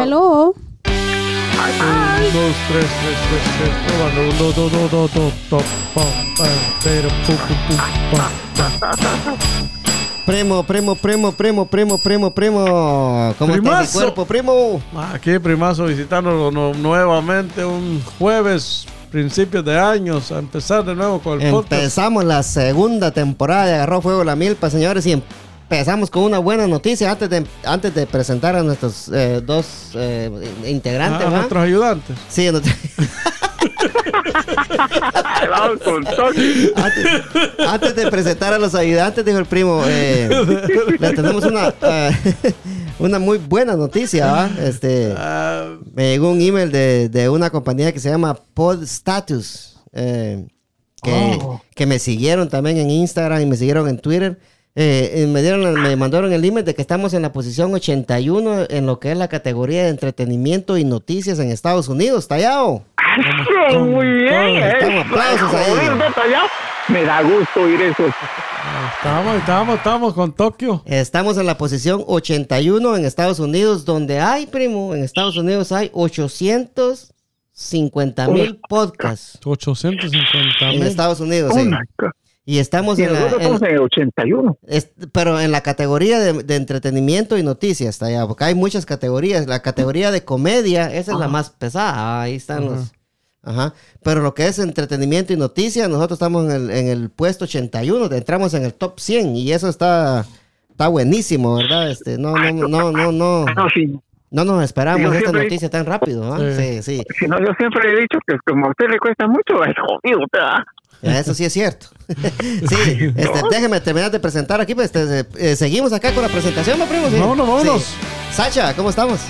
Hello. Un, dos, tres, tres, tres, tres, probando. Un, dos, dos, dos, dos, dos, dos, pam, pam, pero, pum, pum, pum, pam, pam. Primo, primo, primo, primo, primo, primo, primo. ¿Cómo está cuerpo, primo? Aquí, primazo, visitándonos no- nuevamente un jueves, principios de años, a empezar de nuevo con el podcast. Empezamos la segunda temporada de Agarró Fuego la Milpa, señores, y empezamos con una buena noticia antes de, antes de presentar a nuestros eh, dos eh, integrantes, Ah, ¿verdad? nuestros ayudantes. Sí, Toki. antes, antes de presentar a los ayudantes, dijo el primo, eh, le tenemos una, eh, una muy buena noticia, ¿va? Este, Ah, me llegó un email de, de una compañía que se llama Pod Status, eh, que, Oh. que me siguieron también en Instagram y me siguieron en Twitter. Eh, y me, dieron, me mandaron el email de que estamos en la posición 81 en lo que es la categoría de entretenimiento y noticias en Estados Unidos. ¡Tallao! Muy bien. Estamos, aplausos ahí. Me da gusto oír eso. estamos, estamos, estamos con Tokio. Estamos en la posición 81 en Estados Unidos, donde hay, primo, en Estados Unidos hay 850 mil podcasts 850 en mil. Estados Unidos. Oh sí. Y estamos Y en la, nosotros en- estamos en el 81. es- pero en la categoría de, de entretenimiento y noticias, está allá, porque hay muchas categorías. La categoría de comedia, esa es la más pesada. Ahí están los. Ajá. Pero lo que es entretenimiento y noticias, nosotros estamos en el, en el puesto 81, entramos en el top 100 y eso está, está buenísimo, ¿verdad? Este, no, no, no, no, no, No, sí. no nos esperamos esta siempre- noticia tan rápido, ¿ah? Sí, sí, Si no, yo siempre he dicho que como a usted le cuesta mucho, es jodido. ¿verdad? Eso sí es cierto. sí, este, déjeme terminar de presentar aquí, pues este, eh, seguimos acá con la presentación, ¿no, primo? Sí. Vámonos, vámonos. Sí. Sacha, ¿cómo estamos?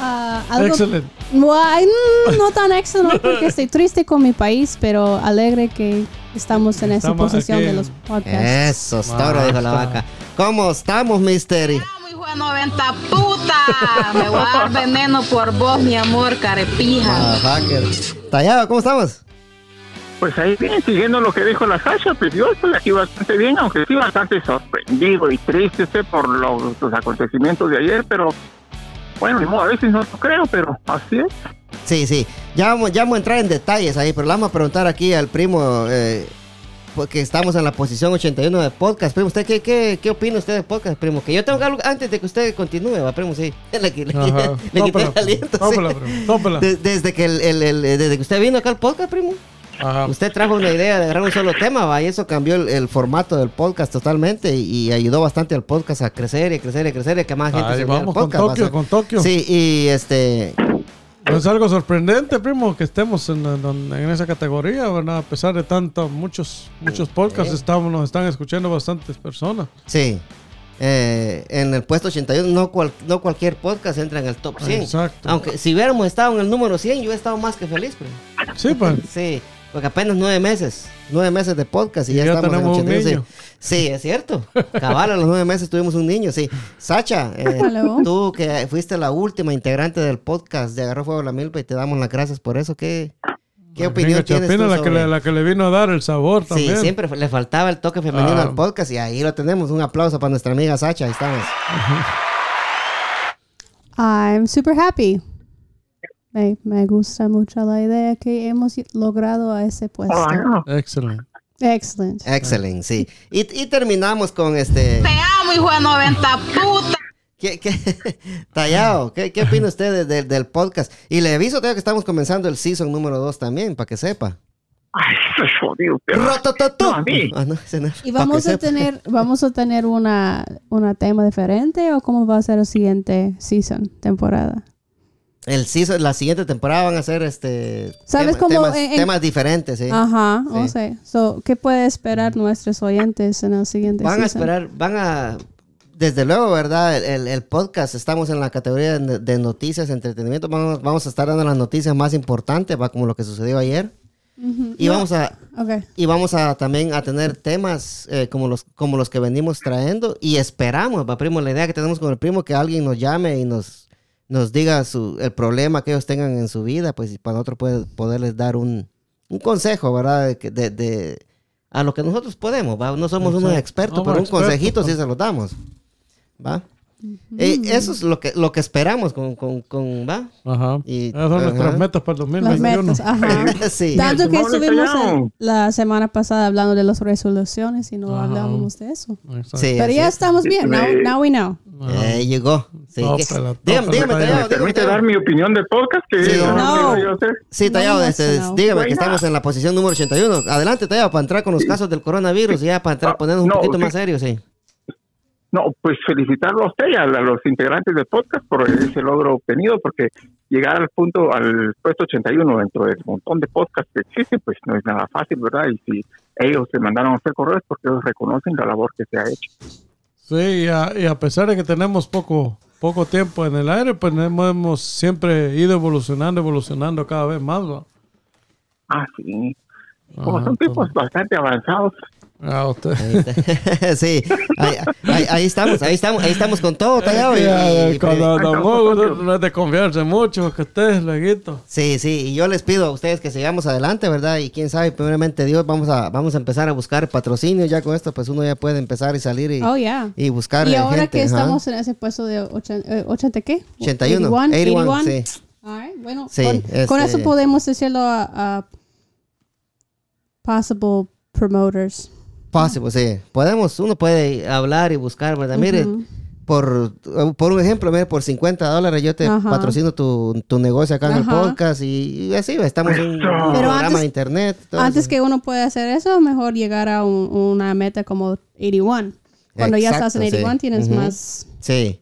Ah, algo- Excelente. Guay, mm, no tan excelente porque estoy triste con mi país, pero alegre que estamos en esa Estamos posición aquí de los podcasts. Eso, está ahora, dijo la vaca. ¿Cómo estamos, hijo de 90 puta. Me voy a dar veneno por vos, mi amor, carepija. Ah, hacker. Tallado, ¿cómo estamos? Pues ahí bien, siguiendo lo que dijo la Sasha, pues yo estoy aquí bastante bien, aunque sí bastante sorprendido y triste por los, los acontecimientos de ayer, pero bueno, a veces no lo creo, pero así es. Sí, sí. Ya vamos, ya vamos a entrar en detalles ahí, pero le vamos a preguntar aquí al primo, eh, porque estamos en la posición 81 de podcast. Primo, ¿usted qué, qué, qué opina usted de podcast, primo? Que yo tengo algo antes de que usted continúe, va, primo, sí. Le, le- quité el aliento. sí. primo, tópela. De- desde, que el, el- el- desde que usted vino acá al podcast, primo. Ajá. Usted trajo una idea de agarrar un solo tema, va, y eso cambió el, el formato del podcast totalmente y, y ayudó bastante al podcast a crecer y crecer y crecer y que más gente Ahí se uniera al vamos con Tokio, con Tokio. Sí, y este, No es algo sorprendente, primo, que estemos en, en- en esa categoría, ¿verdad? A pesar de tanto, muchos, muchos podcasts estamos, nos están escuchando bastantes personas. sí. eh, en el puesto 81 no, cual- no cualquier podcast entra en el top 100. Exacto. Aunque si hubiéramos estado en el número 100, yo he estado más que feliz. primo. Sí, pues. Sí, porque apenas nueve meses, nueve meses de podcast y, Y ya, ya estamos en tenemos un 81. niño. Sí. Sí, es cierto. Cabal, a los nueve meses tuvimos un niño, sí. Sacha, eh, tú que fuiste la última integrante del podcast de Agarró Fuego la Milpa y te damos las gracias por eso. ¿Qué, qué opinión Venga, tienes Chapina, tú la, que le, la que le vino a dar el sabor Sí, también. siempre le faltaba el toque femenino Ah. al podcast y ahí lo tenemos. Un aplauso para nuestra amiga Sacha, ahí estamos. I'm super happy. Me, me gusta mucho la idea que hemos logrado a ese puesto. Oh, no. Excelente. Excellent. Excelente, sí. Y, y terminamos con este... Te amo, hijo de 90 puta. ¿Qué, qué, Tallado, ¿qué, qué opina usted de- de- del podcast? Y le aviso que estamos comenzando el season número 2 también, para que sepa. Ay, eso es jodido. No, a mí. Ah, no, ese no, ¿Y vamos a tener, vamos a tener una, una tema diferente o cómo va a ser el siguiente season, temporada? El season, la siguiente temporada van a ser este... ¿Sabes tema- cómo temas, en- temas diferentes, sí. Ajá, o Sí. sea, so, ¿qué puede esperar nuestros oyentes en el siguiente Van a season? esperar, van a... Desde luego, ¿verdad? El, el- podcast, estamos en la categoría de, de noticias, entretenimiento. Vamos, vamos a estar dando las noticias más importantes, va como lo que sucedió ayer. Ujú. Y No, vamos a, ok. Y vamos a también a tener temas eh, como, los, como los que venimos trayendo y esperamos, va primo, la idea que tenemos con el primo que alguien nos llame y nos, nos diga su, el problema que ellos tengan en su vida, pues para nosotros poder, poderles dar un, un consejo, ¿verdad? De, que- de- de- a lo que nosotros podemos, ¿va? No somos unos expertos, pero un expertos, consejito sí se los damos, ¿va? Eh, eso es lo que, lo que esperamos con, con, con ¿va? Ajá. Y- Esas son nuestras ajá. metas para el Las 2021. metas, ajá. sí. Tanto que estuvimos en- la semana pasada hablando de las resoluciones y no Ajá. hablábamos de eso. Sí, Pero ya estamos bien. Now, now we know. Eh, llegó. Sí, tópela, dígame, dígame, Tallado. Tallado, ¿Me dígame, permite Tallado. dar mi opinión de podcast? Que Sí, no, no. yo. Sí, Tallado, No, este, no. dígame que estamos en la posición número 81. Adelante, Tallado, para entrar con los casos del coronavirus y ya para entrar, Ah, ponernos un poquito sí. más serios, sí. No, pues felicitarlo a usted y a, los integrantes del podcast por ese logro obtenido, porque llegar al punto, al puesto 81 dentro del montón de podcasts que existen, pues no es nada fácil, ¿verdad? Y si ellos se mandaron a hacer correos, porque ellos reconocen la labor que se ha hecho. Sí, y a, y a pesar de que tenemos poco, poco tiempo en el aire, pues hemos, siempre ido evolucionando, evolucionando cada vez más. ¿va? Ah, sí. Como Ajá, son tipos bastante avanzados. Ah, usted. Ahí está. sí, ahí, ahí- ahí estamos, ahí estamos, ahí estamos con todo, Tallado. y- Ya, y- y- cuando Don no, Hugo no, es de confiarse mucho, que estés, leguito. Sí, sí, y yo les pido a ustedes que sigamos adelante, ¿verdad? Y quién sabe, primeramente Dios, vamos a, vamos a empezar a buscar patrocinio ya con esto, pues uno ya puede empezar y salir y, Oh, yeah. y buscar Y eh, ahora gente, que estamos en ese puesto de 80, eh, 80 ¿qué? 81, 81, 81, sí. All right, Bueno, Sí, con, este- con eso podemos decirlo a, a possible promoters. Possible, sí. Podemos, uno puede hablar y buscar, ¿verdad? Mire, Ujú. por, por un ejemplo, mire, por 50 dólares yo te Ajá. patrocino tu, tu negocio acá en el podcast y, y así, estamos en un programa antes- de internet. todo Antes eso. que uno pueda hacer eso, mejor llegar a un- una meta como 81. Cuando ya estás en Exacto, sí. 81 tienes Ujú. más... Sí.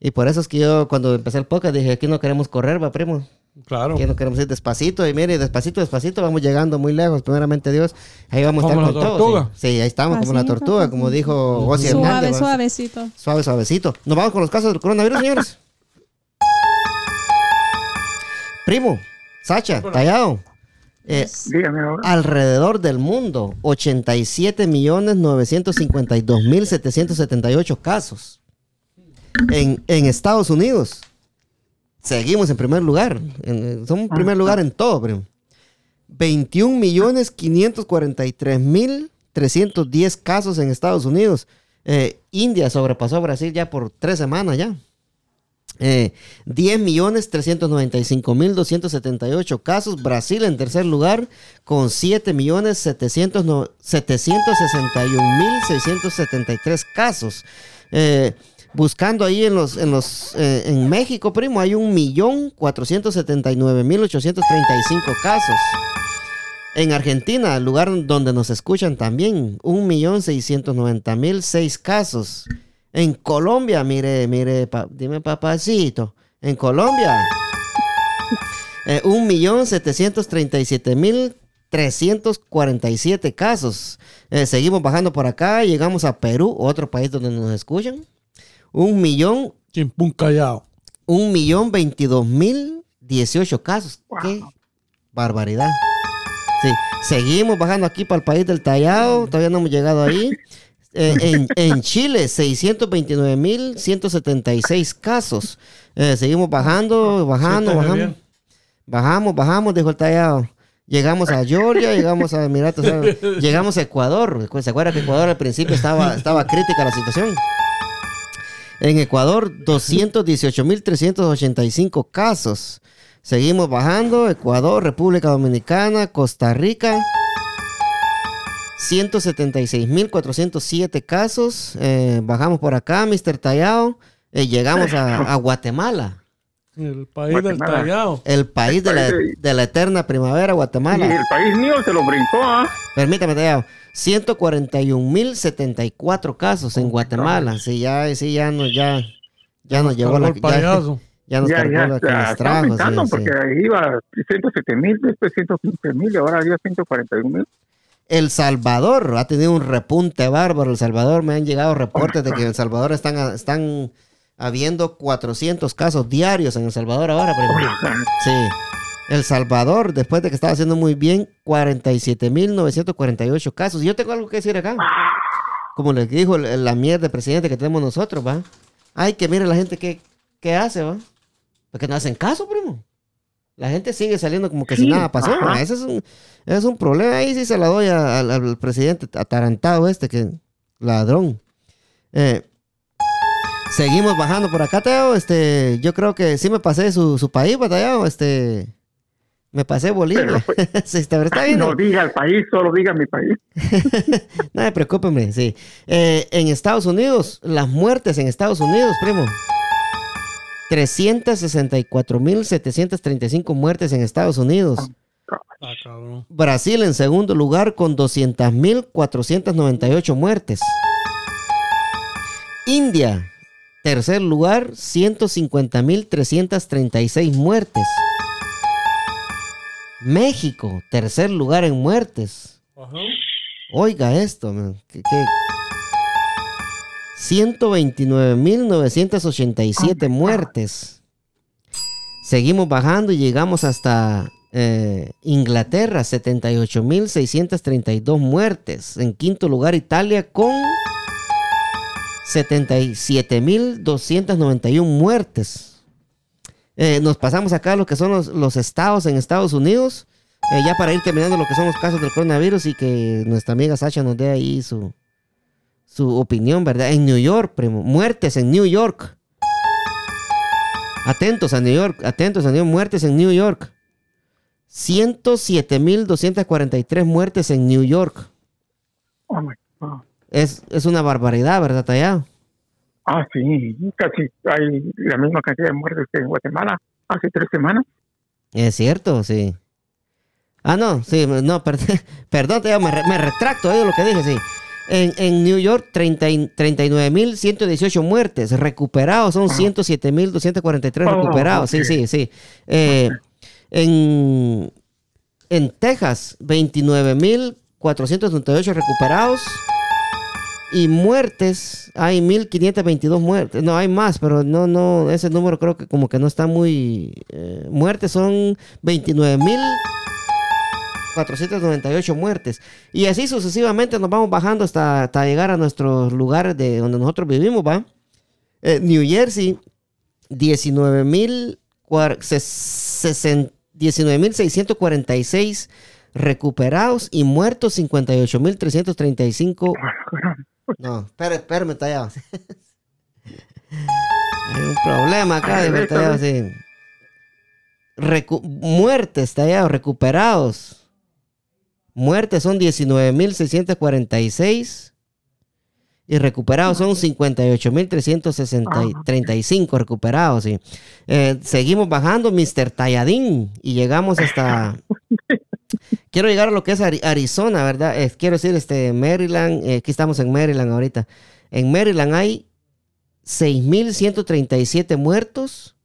Y por eso es que yo cuando empecé el podcast dije, aquí no queremos correr, va, primo. Claro. Aquí no queremos ir despacito. Y mire, despacito, despacito, vamos llegando muy lejos. Primeramente Dios, ahí vamos a estar la con todo. tortuga. Sí. Sí, ahí estamos como la tortuga, como dijo Ozzy Suave, Hernández. ¿va? suavecito. Suave, suavecito. Nos vamos con los casos del coronavirus, señores. Primo, Sacha, Tallado. Eh, Dígame ahora. alrededor del mundo, 87.952.778 casos. En, en Estados Unidos, seguimos en primer lugar. En- somos en primer lugar en todo, primo. 21.543.310 casos en Estados Unidos. Eh, India sobrepasó a Brasil ya por tres semanas ya. Eh, 10.395.278 casos. Brasil en tercer lugar con 7.761.673 casos. Eh, buscando ahí en los, en los, eh, en México, primo, hay 1.479.835 casos. En Argentina, lugar donde nos escuchan también, 1.690.006 casos. En Colombia, mire, mire, pa- dime papacito. En Colombia, eh, 1.737.347 casos. Eh, seguimos bajando por acá, llegamos a Perú, otro país donde nos escuchan. Un millón, Chimpún callado. un millón veintidós mil dieciocho casos. ¡Qué barbaridad! Sí, seguimos bajando aquí para el país del Tallado, todavía no hemos llegado ahí. Eh, en, en Chile, 629.176 casos. Eh, seguimos bajando, bajando, bajando. bien. Bajamos, bajamos, dijo el Tallado. Llegamos a Georgia, llegamos a Emiratos, Árabes, llegamos a Ecuador. ¿Se acuerda que Ecuador al principio estaba, estaba crítica la situación? En Ecuador, 218.385 casos. Seguimos bajando. Ecuador, República Dominicana, Costa Rica. 176.407 casos. Eh, bajamos por acá, Mr. Tallado. Eh, llegamos a, a Guatemala. El país del Guatemala. tallado. El país de la, de la eterna primavera, Y Guatemala. el país mío se lo brincó, ¿ah? Permítame, Tallado. 141.074 casos en Guatemala. Sí, ya, sí, ya nos, ya, ya nos llevó Cargó la... el Ya, ya nos Ya, cargó ya, la que ya, nos está trajo. sí, brincando sí. porque ahí iba 107 mil, después 115 mil y ahora había 141 mil. El Salvador ha tenido un repunte bárbaro. El Salvador, me han llegado reportes de que en El Salvador están, están habiendo 400 casos diarios en El Salvador ahora. Sí. El Salvador, después de que estaba haciendo muy bien, 47.948 casos. Y yo tengo algo que decir acá. Como les dijo el- la mierda de presidente que tenemos nosotros, ¿va? Ay, que mire la gente que, que hace, ¿va? Porque no hacen caso, primo. La gente sigue saliendo como que si Sí, nada pasó. Ese es un, es un problema. Ahí sí se la doy a- al presidente atarantado este, que ladrón. Eh, Seguimos bajando por acá, Teo. Este, yo creo que sí me pasé su, su país, batallado. Este, me pasé Bolivia. sí, está, está bien. No diga el país, solo diga mi país. no me preocupe, hombre, sí. Eh, en Estados Unidos, las muertes en Estados Unidos, primo. 364.735 muertes en Estados Unidos. Ah. Brasil en segundo lugar con 200.498 muertes. India, tercer lugar, 150.336 muertes. México, tercer lugar en muertes. Ajá. Oiga esto, man, que 129.987 muertes. Seguimos bajando y llegamos hasta eh, Inglaterra, 78.632 muertes. En quinto lugar, Italia con 77.291 muertes. Eh, nos pasamos acá a lo que son los, los estados en Estados Unidos. eh, ya para ir terminando lo que son los casos del coronavirus y que nuestra amiga Sacha nos dé ahí su, su opinión, ¿verdad? En New York, primo. Muertes en New York. Atentos a New York, atentos a New York. Muertes en New York. 107.243 muertes en New York. Oh my God. Es, es una barbaridad, ¿verdad, Tallado? Ah, sí, casi hay la misma cantidad de muertes que en Guatemala hace tres semanas. Es cierto, sí. Ah, no, sí, no, per- perdón, Tallado, me, re- me retracto, es lo que dije, sí. En, en New York, 30 y- 39.118 muertes. Recuperados son 107.243 Oh, recuperados. Sí, sí, sí. Eh, en, en Texas, 29.438 recuperados. Y muertes, hay 1.522 muertes. No, hay más, pero no, no, ese número creo que como que no está muy... eh, muertes son 29.498 muertes. Y así sucesivamente nos vamos bajando hasta, llegar a nuestros lugares de donde nosotros vivimos, ¿va? Eh, New Jersey, 19.000 cuar- ses- sesen- 19.646 recuperados y muertos 58.335 no, espérame, espérame, tallado. Hay un problema acá. Recu- muertes, tallado, recuperados. Muertes son 19.646 y recuperados son 58.335 recuperados, sí. Eh, seguimos bajando, Mr. Talladín, y llegamos hasta... Quiero llegar a lo que es Ari- Arizona, ¿verdad? Eh, quiero decir, este, Maryland, eh, aquí estamos en Maryland ahorita. En Maryland hay 6.137 muertos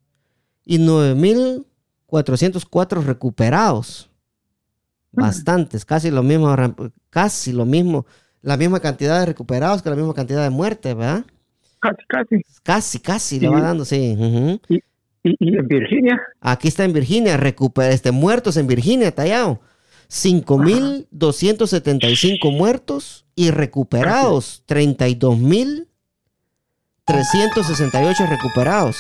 y 9.404 recuperados. Bastantes, casi lo mismo, casi lo mismo, la misma cantidad de recuperados que la misma cantidad de muertes, ¿verdad? Casi, casi. Casi, casi le va dando, sí. Y, y en Virginia, Aquí está en Virginia, recuper- este, muertos en Virginia, tallado. 5.275 muertos y recuperados. 32.368 recuperados.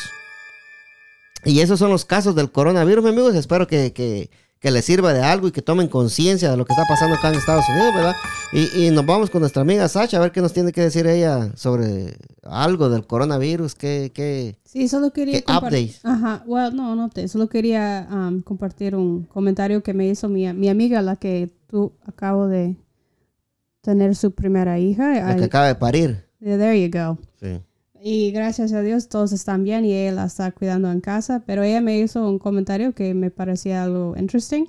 Y esos son los casos del coronavirus, mi amigos. Espero que, que- que les sirva de algo y que tomen conciencia de lo que está pasando acá en Estados Unidos, ¿verdad? Y, y nos vamos con nuestra amiga Sacha a ver qué nos tiene que decir ella sobre algo del coronavirus. ¿Qué, qué, Sí, solo quería ¿Qué update? Ajá, well, no, no update. Solo quería um, compartir un comentario que me hizo mi, mi amiga, la que tú acabo de tener su primera hija. la que I- acaba de parir? Yeah, there you go. Sí. Y gracias a Dios todos están bien y ella la está cuidando en casa. Pero ella me hizo un comentario que me parecía algo interesting,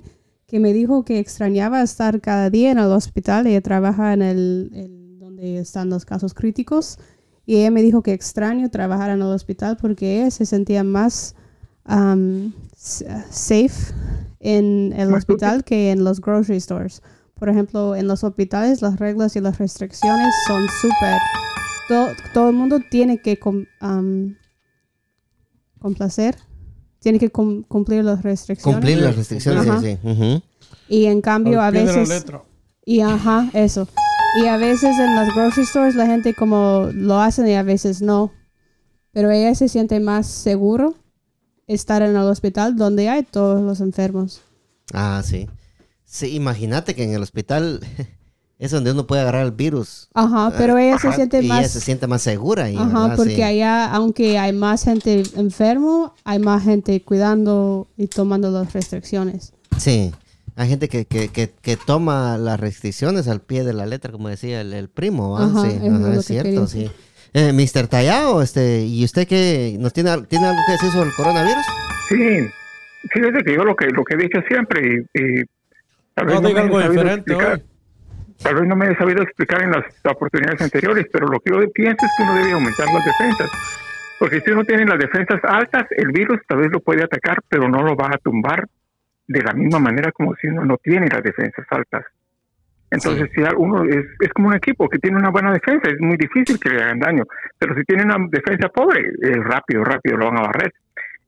que me dijo que extrañaba estar cada día en el hospital. Ella trabaja en el, el- donde están los casos críticos. Y ella me dijo que extraño trabajar en el hospital porque ella se sentía más um, safe en el hospital que en los grocery stores. Por ejemplo, en los hospitales las reglas y las restricciones son súper todo, todo el mundo tiene que complacer, tiene que cum- cumplir las restricciones. Cumplir las restricciones, Ajá. sí, sí. Y en cambio a veces... Y ajá, eso. Y a veces en las grocery stores la gente como lo hacen y a veces no. Pero ella se siente más seguro estar en el hospital donde hay todos los enfermos. Ah, sí. Sí, imagínate que en el hospital es donde uno puede agarrar el virus. Ajá, pero ella se siente y más... ella se siente más segura ahí, Ajá, ¿verdad? porque Sí. allá, aunque hay más gente enfermo, hay más gente cuidando y tomando las restricciones. Sí. Hay gente que, que, que, que toma las restricciones al pie de la letra, como decía el, el primo. Ajá, sí, es ajá, lo es que cierto, sí. Eh, Mr. Tallado, este, ¿y usted qué? ¿Nos tiene, tiene algo que decir sobre el coronavirus? Sí, fíjate que yo lo que, lo que he dicho siempre y, y tal vez No diga algo diferente hoy. Tal vez no me he sabido explicar en las oportunidades anteriores, pero lo que yo pienso es que uno debe aumentar las defensas. Porque si uno tiene las defensas altas, el virus tal vez lo puede atacar, pero no lo va a tumbar de la misma manera como si uno no tiene las defensas altas. Entonces, si uno es, es como un equipo que tiene una buena defensa, es muy difícil que le hagan daño. Pero si tiene una defensa pobre, es rápido, rápido lo van a barrer.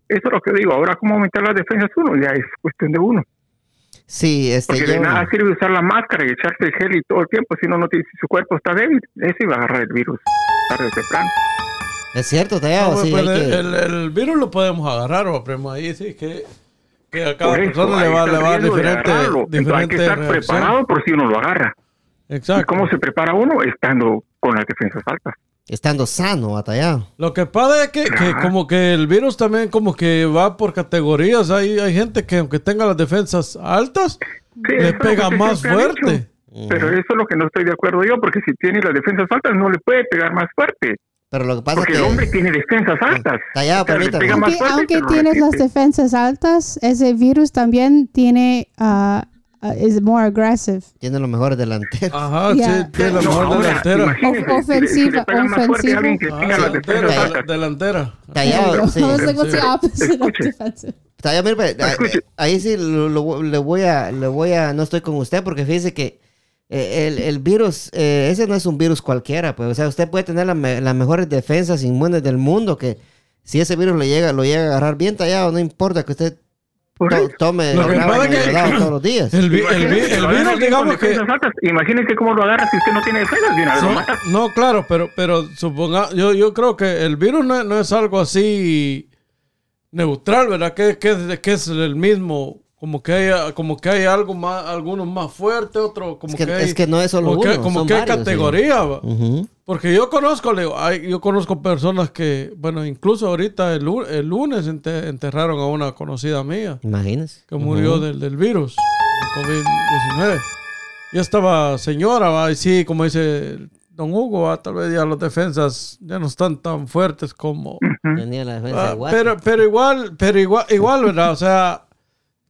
Eso es lo que digo. Ahora, ¿cómo aumentar las defensas uno? Ya es cuestión de uno. Sí, este, Porque de nada sirve usar la máscara y echarse el gel y todo el tiempo si no, no tiene, si su cuerpo está débil. Ese va a agarrar el virus tarde o temprano. es cierto, No, sí, pues, hay que- el, el virus lo podemos agarrar, o primo, ahí sí que, que a cada eso, persona le va, le a diferente. Entonces, hay que diferente estar reacción. preparado por si uno lo agarra. Exacto. ¿Y cómo se prepara uno? Estando con las defensas altas. Estando sano, Tallado. Lo que pasa es que, como que el virus también como que va por categorías. Hay, hay gente que aunque tenga las defensas altas, Sí, le pega más fuerte. Pero eso es lo que no estoy de acuerdo yo, porque si tiene las defensas altas no le puede pegar más fuerte. Pero lo que pasa Porque es el que... hombre tiene defensas altas. Tallado, O sea, le permítame. pega más Aunque, fuerte, aunque tienes las defensas altas, ese virus también tiene, ah, ah, es more aggressive. Tiene los mejores delanteros. Ajá, Ya. sí, tiene No, ofensiva, pega más fuerte a alguien que Ah, delantera. Tallado, sí. I was like, what's the Sí. opposite of Escuche. defensive? Tallado, mire, ahí sí lo, lo- le voy a, le voy a, no estoy con usted porque fíjese que eh, el, el virus, eh, ese no es un virus cualquiera, pues, o sea, usted puede tener la me- las mejores defensas inmunes del mundo que si ese virus le llega, lo llega a agarrar bien tallado, no importa que usted to- tome Lo que pasa es que- helado todos los días. El, vi- el, vi- Imagínese, el lo agarra virus, digamos que... Imagínese cómo lo agarra si usted no tiene defensas. De una vez lo No, claro, pero, pero suponga, yo, yo creo que el virus no, no es algo así neutral, ¿verdad? Que, que, es- que es el mismo, como que hay, como que hay algo más, algunos más fuertes, otros como Es que- que, hay, es que no es solo como que, uno, como son que hay varios, sí. categoría, ¿va? Ujú. Porque yo conozco, le digo, hay- yo conozco personas que, bueno, incluso ahorita el, el lunes ente- enterraron a una conocida mía Imagínese. que murió del, del virus, del COVID-19. Ya estaba señora, ¿va? y sí, como dice don Hugo, ¿va? tal vez ya las defensas ya no están tan fuertes como... Tenía la defensa Ah, de guate. pero, pero igual, pero igual, igual, ¿verdad? O sea,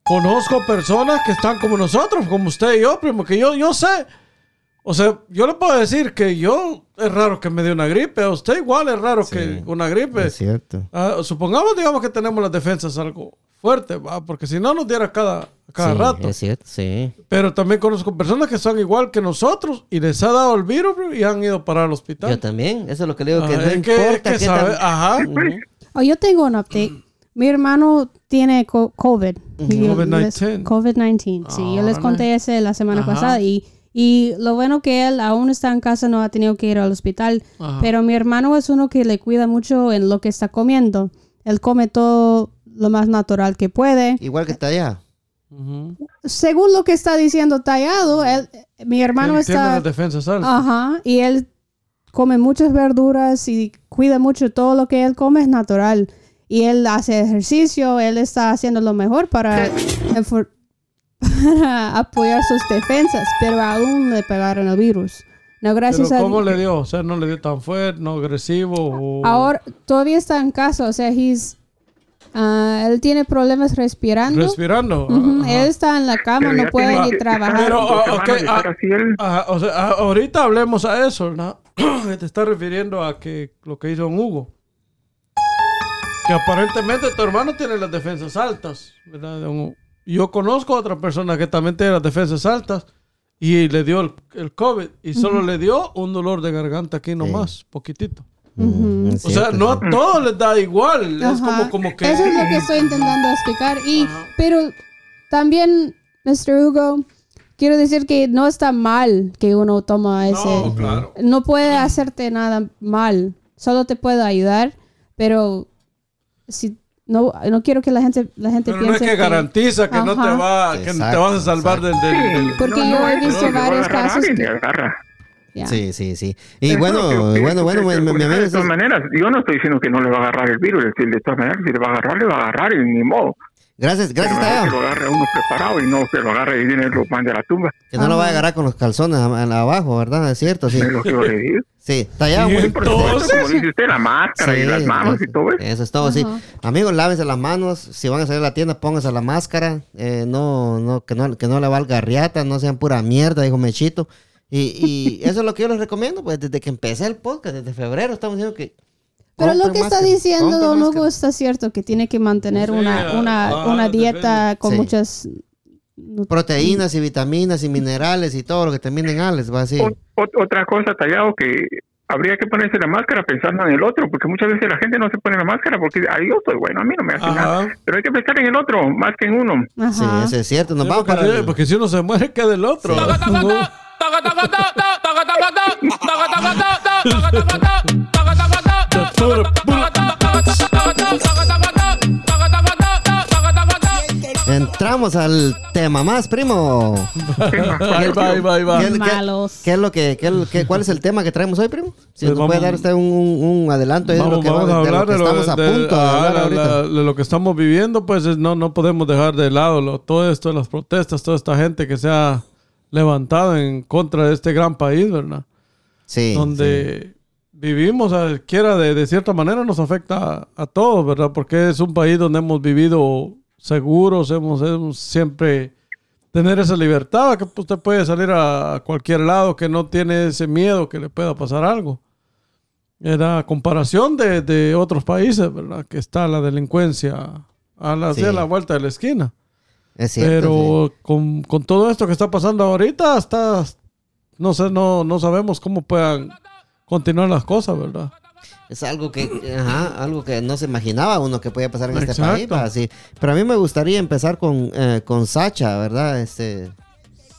conozco personas que están como nosotros, como usted y yo, primo, que yo, yo sé. O sea, yo le puedo decir que yo es raro que me dé una gripe, a usted igual es raro que una gripe. Es cierto. Ah, supongamos, digamos, que tenemos las defensas algo fuerte, ¿va? porque si no nos diera cada, cada Sí, rato. Es cierto, sí. Pero también conozco personas que son igual que nosotros y les ha dado el virus bro, y han ido para el hospital. Yo también. Eso es lo que le digo, que Ah, no es que- importa es que qué sabe- tan- ajá. Ujú. Oh, yo tengo un update. Mi hermano tiene co- COVID. Y yo les- COVID-19. COVID-19. Sí, yo les conté ese la semana Ajá. pasada y, y lo bueno que él aún está en casa, no ha tenido que ir al hospital. Ajá. Pero mi hermano es uno que le cuida mucho en lo que está comiendo. Él come todo lo más natural que puede. Igual que está allá. Según lo que está diciendo Tallado, él, mi hermano Él tiene está... las defensas altas. Ajá, y él come muchas verduras y cuida mucho todo lo que él come es natural. Y él hace ejercicio, él está haciendo lo mejor para, para apoyar sus defensas, pero aún le pegaron el virus. No, gracias Pero a ¿cómo le dio? O sea, no le dio tan fuerte, no agresivo. o- Ahora todavía está en casa, o sea, he's, ah, él tiene problemas respirando. Respirando. Ujú, Ajá. Él está en la cama, Pero no puede tiene- ni trabajar. Pero, ah, semanas ok, de estar ah, así él. Ajá, o sea, a- ahorita hablemos a eso, ¿no? Te está refiriendo a que lo que hizo don Hugo. Que aparentemente tu hermano tiene las defensas altas, ¿verdad? Yo conozco a otra persona que también tiene las defensas altas y le dio el, el COVID y solo le dio un dolor de garganta aquí nomás, poquitito. Ujú, es O sea, no sí. a todos les da igual. Es como, como que... Eso es lo que estoy intentando explicar. Y, Ajá. pero también, Mr. Hugo, quiero decir que no está mal que uno toma ese. No, claro. No puede hacerte nada mal. Solo te puede ayudar. Pero si no, no quiero que la gente, la gente Pero no es piense que garantiza que no te, Ajá. va, que te vas a salvar del... del- del- Porque yo he visto no, no, varios no, no, casos que-. Ya. Sí, sí, sí. Y Eso bueno, que bueno, bueno, que- porque amigo... De todas maneras, yo no estoy diciendo que no le va a agarrar el virus, es decir, de todas maneras, si le va a agarrar, le va a agarrar y ni modo. Gracias, gracias, Pero que lo agarre uno preparado y no que lo agarre y viene y lo mande a la tumba. Que no lo vaya a agarrar con los calzones abajo, ¿verdad? Es cierto, sí. Es lo que yo le digo. Sí. Sí. muy- como dice usted, la máscara y las manos y todo eso. Eso es todo, sí. Amigos, lávense las manos. Si van a salir a la tienda, pónganse la máscara. Eh, no, no, que no, que no le valga riata, no sean pura mierda, dijo Mechito. Y, y eso es lo que yo les recomiendo, pues desde que empecé el podcast, desde febrero, estamos diciendo que. Pero lo que está diciendo Don. Hugo está cierto, que tiene que mantener Sí, una, una, ah, una dieta depende. con Sí. muchas... Proteínas y vitaminas y minerales y todo lo que termine en Alex, va así. Otra cosa, Tallado, que habría que ponerse la máscara pensando en el otro, porque muchas veces la gente no se pone la máscara porque ahí yo estoy bueno, a mí no me hace Ajá. nada. Pero hay que pensar en el otro, más que en uno. Sí, Ajá. eso es cierto. Nos Sí, vamos porque, para. sí, el- porque si uno se muere, queda el otro. Sí. Entramos al tema más, primo. Va, ahí va. ¿Qué, qué- Malos. qué es lo que, qué que- ¿Cuál es el tema que traemos hoy, primo? Si Pues nos vamos- puede dar usted un, un- un adelanto de lo que, vamos va- a de lo hablar que de lo, estamos a de- punto de hablar la- ahorita. la- de lo que estamos viviendo, pues es- no, no podemos dejar de lado lo- todo esto, las protestas, toda esta gente que se ha levantado en contra de este gran país, ¿verdad? sí, donde vivimos, quiera de, de cierta manera, nos afecta a, a todos, ¿verdad? Porque es un país donde hemos vivido seguros, hemos, hemos siempre tener esa libertad, que usted puede salir a cualquier lado, que no tiene ese miedo que le pueda pasar algo. Era comparación de, de otros países, ¿verdad? Que está la delincuencia a la, Sí. a la vuelta de la esquina. sí, es cierto. Pero con, con todo esto que está pasando ahorita, hasta no sé, no, no sabemos cómo puedan continuar las cosas, ¿verdad? Es algo que, ajá, algo que no se imaginaba uno que podía pasar en este país. va, sí. Pero a mí me gustaría empezar con, eh, con Sacha, ¿verdad? Este,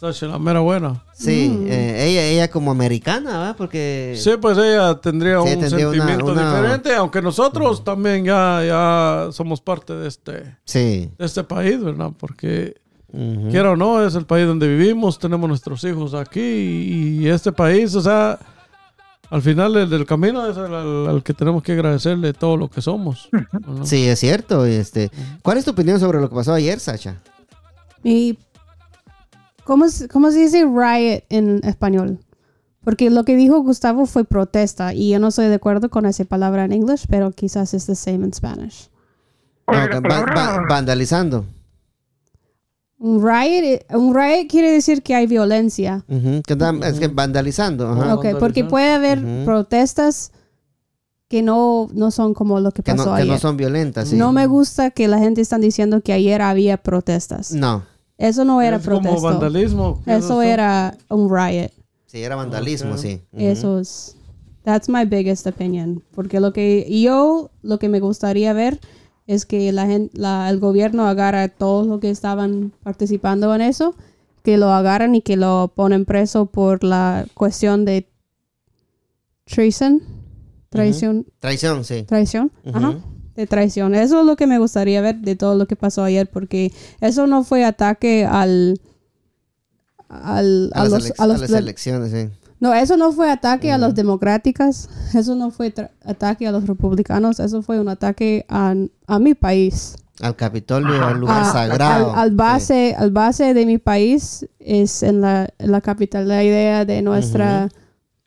Sacha, la mera buena. sí, Mm. eh, ella, ella como americana, ¿verdad? Porque Sí, pues ella tendría Sí, un tendría sentimiento una- diferente, aunque nosotros también ya, ya somos parte de este, sí. de este país, ¿verdad? Porque ujú. quiera o no, es el país donde vivimos, tenemos nuestros hijos aquí y, y este país, o sea, al final del, del camino es al, al- al que tenemos que agradecerle todo lo que somos. Sí, es cierto. Este, ¿Cuál es tu opinión sobre lo que pasó ayer, Sacha? Y ¿cómo, se- ¿Cómo se dice riot en español? Porque lo que dijo Gustavo fue protesta y yo no estoy de acuerdo con esa palabra en inglés, pero quizás es the same in Spanish. No, va- va- vandalizando. Un riot, eh, un riot quiere decir que hay violencia. Ujú, que andan- Es que vandalizando. ajá. Ok, porque puede haber Ujú. protestas que no, no son como lo que Que, pasó no, que ayer. no son violentas. Sí. No me gusta que la gente está diciendo que ayer había protestas. No. Eso no era es como protesta. vandalismo. ¿qué es Eso era un riot. Sí, era vandalismo, Ok. sí. Ujú. Eso es. That's my biggest opinion. Porque lo que yo, lo que me gustaría ver es que la gente, la, el gobierno agarra a todos los que estaban participando en eso, que lo agarran y que lo ponen preso por la cuestión de treason. Traición. Traición, sí. Traición. Ajá. De traición. Eso es lo que me gustaría ver de todo lo que pasó ayer, porque eso no fue ataque al. al A, a las, los, a los a las elecciones, sí. No, eso no fue ataque a los democráticas, eso no fue ataque a los republicanos, eso fue un ataque a, a mi país. Al Capitolio, al lugar A- sagrado. Al, al base, al base de mi país es en la, en la capital. La idea de nuestra,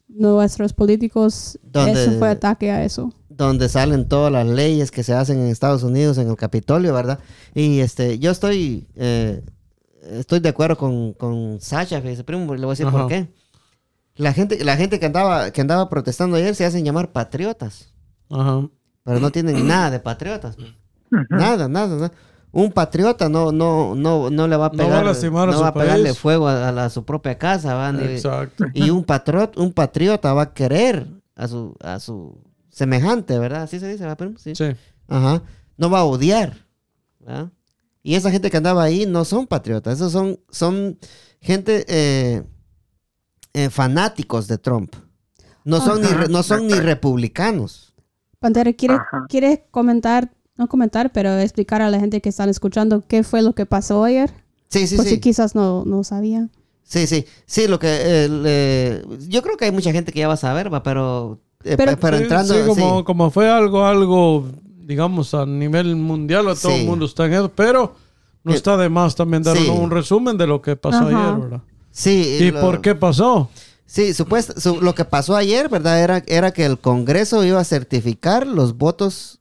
nuestros políticos, Donde- eso fue ataque a eso. donde salen todas las leyes que se hacen en Estados Unidos, en el Capitolio, ¿verdad? Y este, yo estoy, eh, estoy de acuerdo con, con Sasha, fíjese, primo, le voy a decir Ajá. por qué. La gente, la gente que andaba, que andaba protestando ayer se hacen llamar patriotas, Ajá. pero no tienen nada de patriotas. Nada, nada, nada. Un patriota no, no, no, no le va a No va a pegar, a no su va a pegarle país. fuego a, a la- a su propia casa, Exacto. y un patriota, un patriota va a querer a su, a su semejante, ¿verdad? Así se dice, ¿va. Sí. Ajá. No va a odiar. ¿verdad? Y esa gente que andaba ahí no son patriotas. Esos son, son gente eh, eh, fanáticos de Trump. No son, ni, re- no son ni republicanos. Pantera, ¿quieres. ¿quieres comentar no comentar, pero explicar a la gente que están escuchando qué fue lo que pasó ayer. Sí, sí, por sí. si quizás no, no sabía. Sí, sí. Sí, lo que... eh, yo creo que hay mucha gente que ya va a saber, va, pero... eh, Pero- entrando... sí, como, sí. como fue algo, algo, digamos, a nivel mundial, a todo Sí. el mundo está en eso, pero no Eh, está de más también dar sí. un, un resumen de lo que pasó Ajá. ayer, ¿verdad? Sí, ¿Y lo- por qué pasó? Sí, supuesto, su- lo que pasó ayer, ¿verdad? Era, era que el Congreso iba a certificar los votos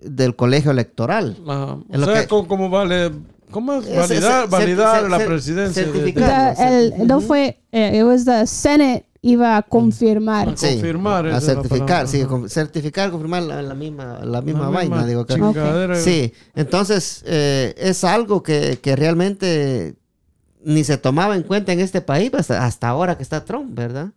del colegio electoral. Ajá. O sea, que- ¿cómo, cómo vale, cómo es validar, es- validar la presidencia? de- certificar. de- sí. el, no fue, eh, it was the Senate iba a confirmar. Sí, confirmar, esa A certificar, sí, certificar, confirmar la, la misma, la misma La vaina, misma digo que. Sí, entonces eh, es algo que, que realmente ni se tomaba en cuenta en este país hasta, hasta ahora que está Trump, ¿verdad?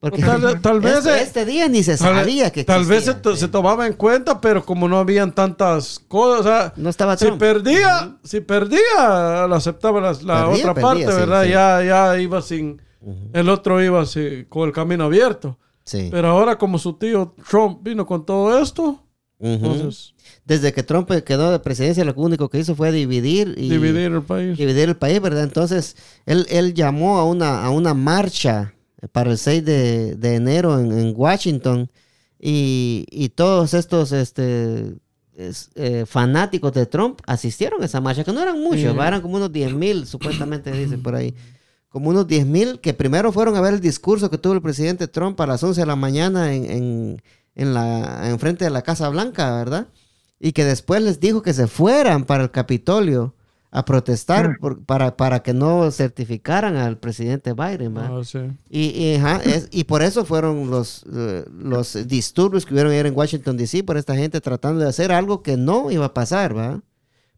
Porque Tal- tal vez, este, eh, este día ni se Tal, sabía que tal vez se, se tomaba en cuenta, pero como no habían tantas cosas, o sea, No estaba si Trump. perdía, si perdía, lo aceptaba la, la Perdía, otra perdía, parte, sí, ¿verdad? sí. Ya, ya iba sin, el otro iba así, con el camino abierto. Sí. Pero ahora como su tío Trump vino con todo esto, Entonces Desde que Trump quedó de presidencia, lo único que hizo fue dividir y dividir el país. dividir el país, ¿verdad? Entonces, él, él llamó a una, a una marcha para el 6 de, de enero en, en Washington y, y todos estos este, es- eh, fanáticos de Trump asistieron a esa marcha, que no eran muchos, eran como unos 10 mil, supuestamente dice por ahí. Como unos 10 mil que primero fueron a ver el discurso que tuvo el presidente Trump a las 11 de la mañana en, en, en la, en frente de la Casa Blanca, ¿verdad? Y que después les dijo que se fueran para el Capitolio a protestar por- para, para que no certificaran al presidente Biden. Ah, sí. Y, y, ajá, es- y por eso fueron los, eh, los disturbios que hubieron ayer en Washington, D.C., por esta gente tratando de hacer algo que no iba a pasar, ¿va?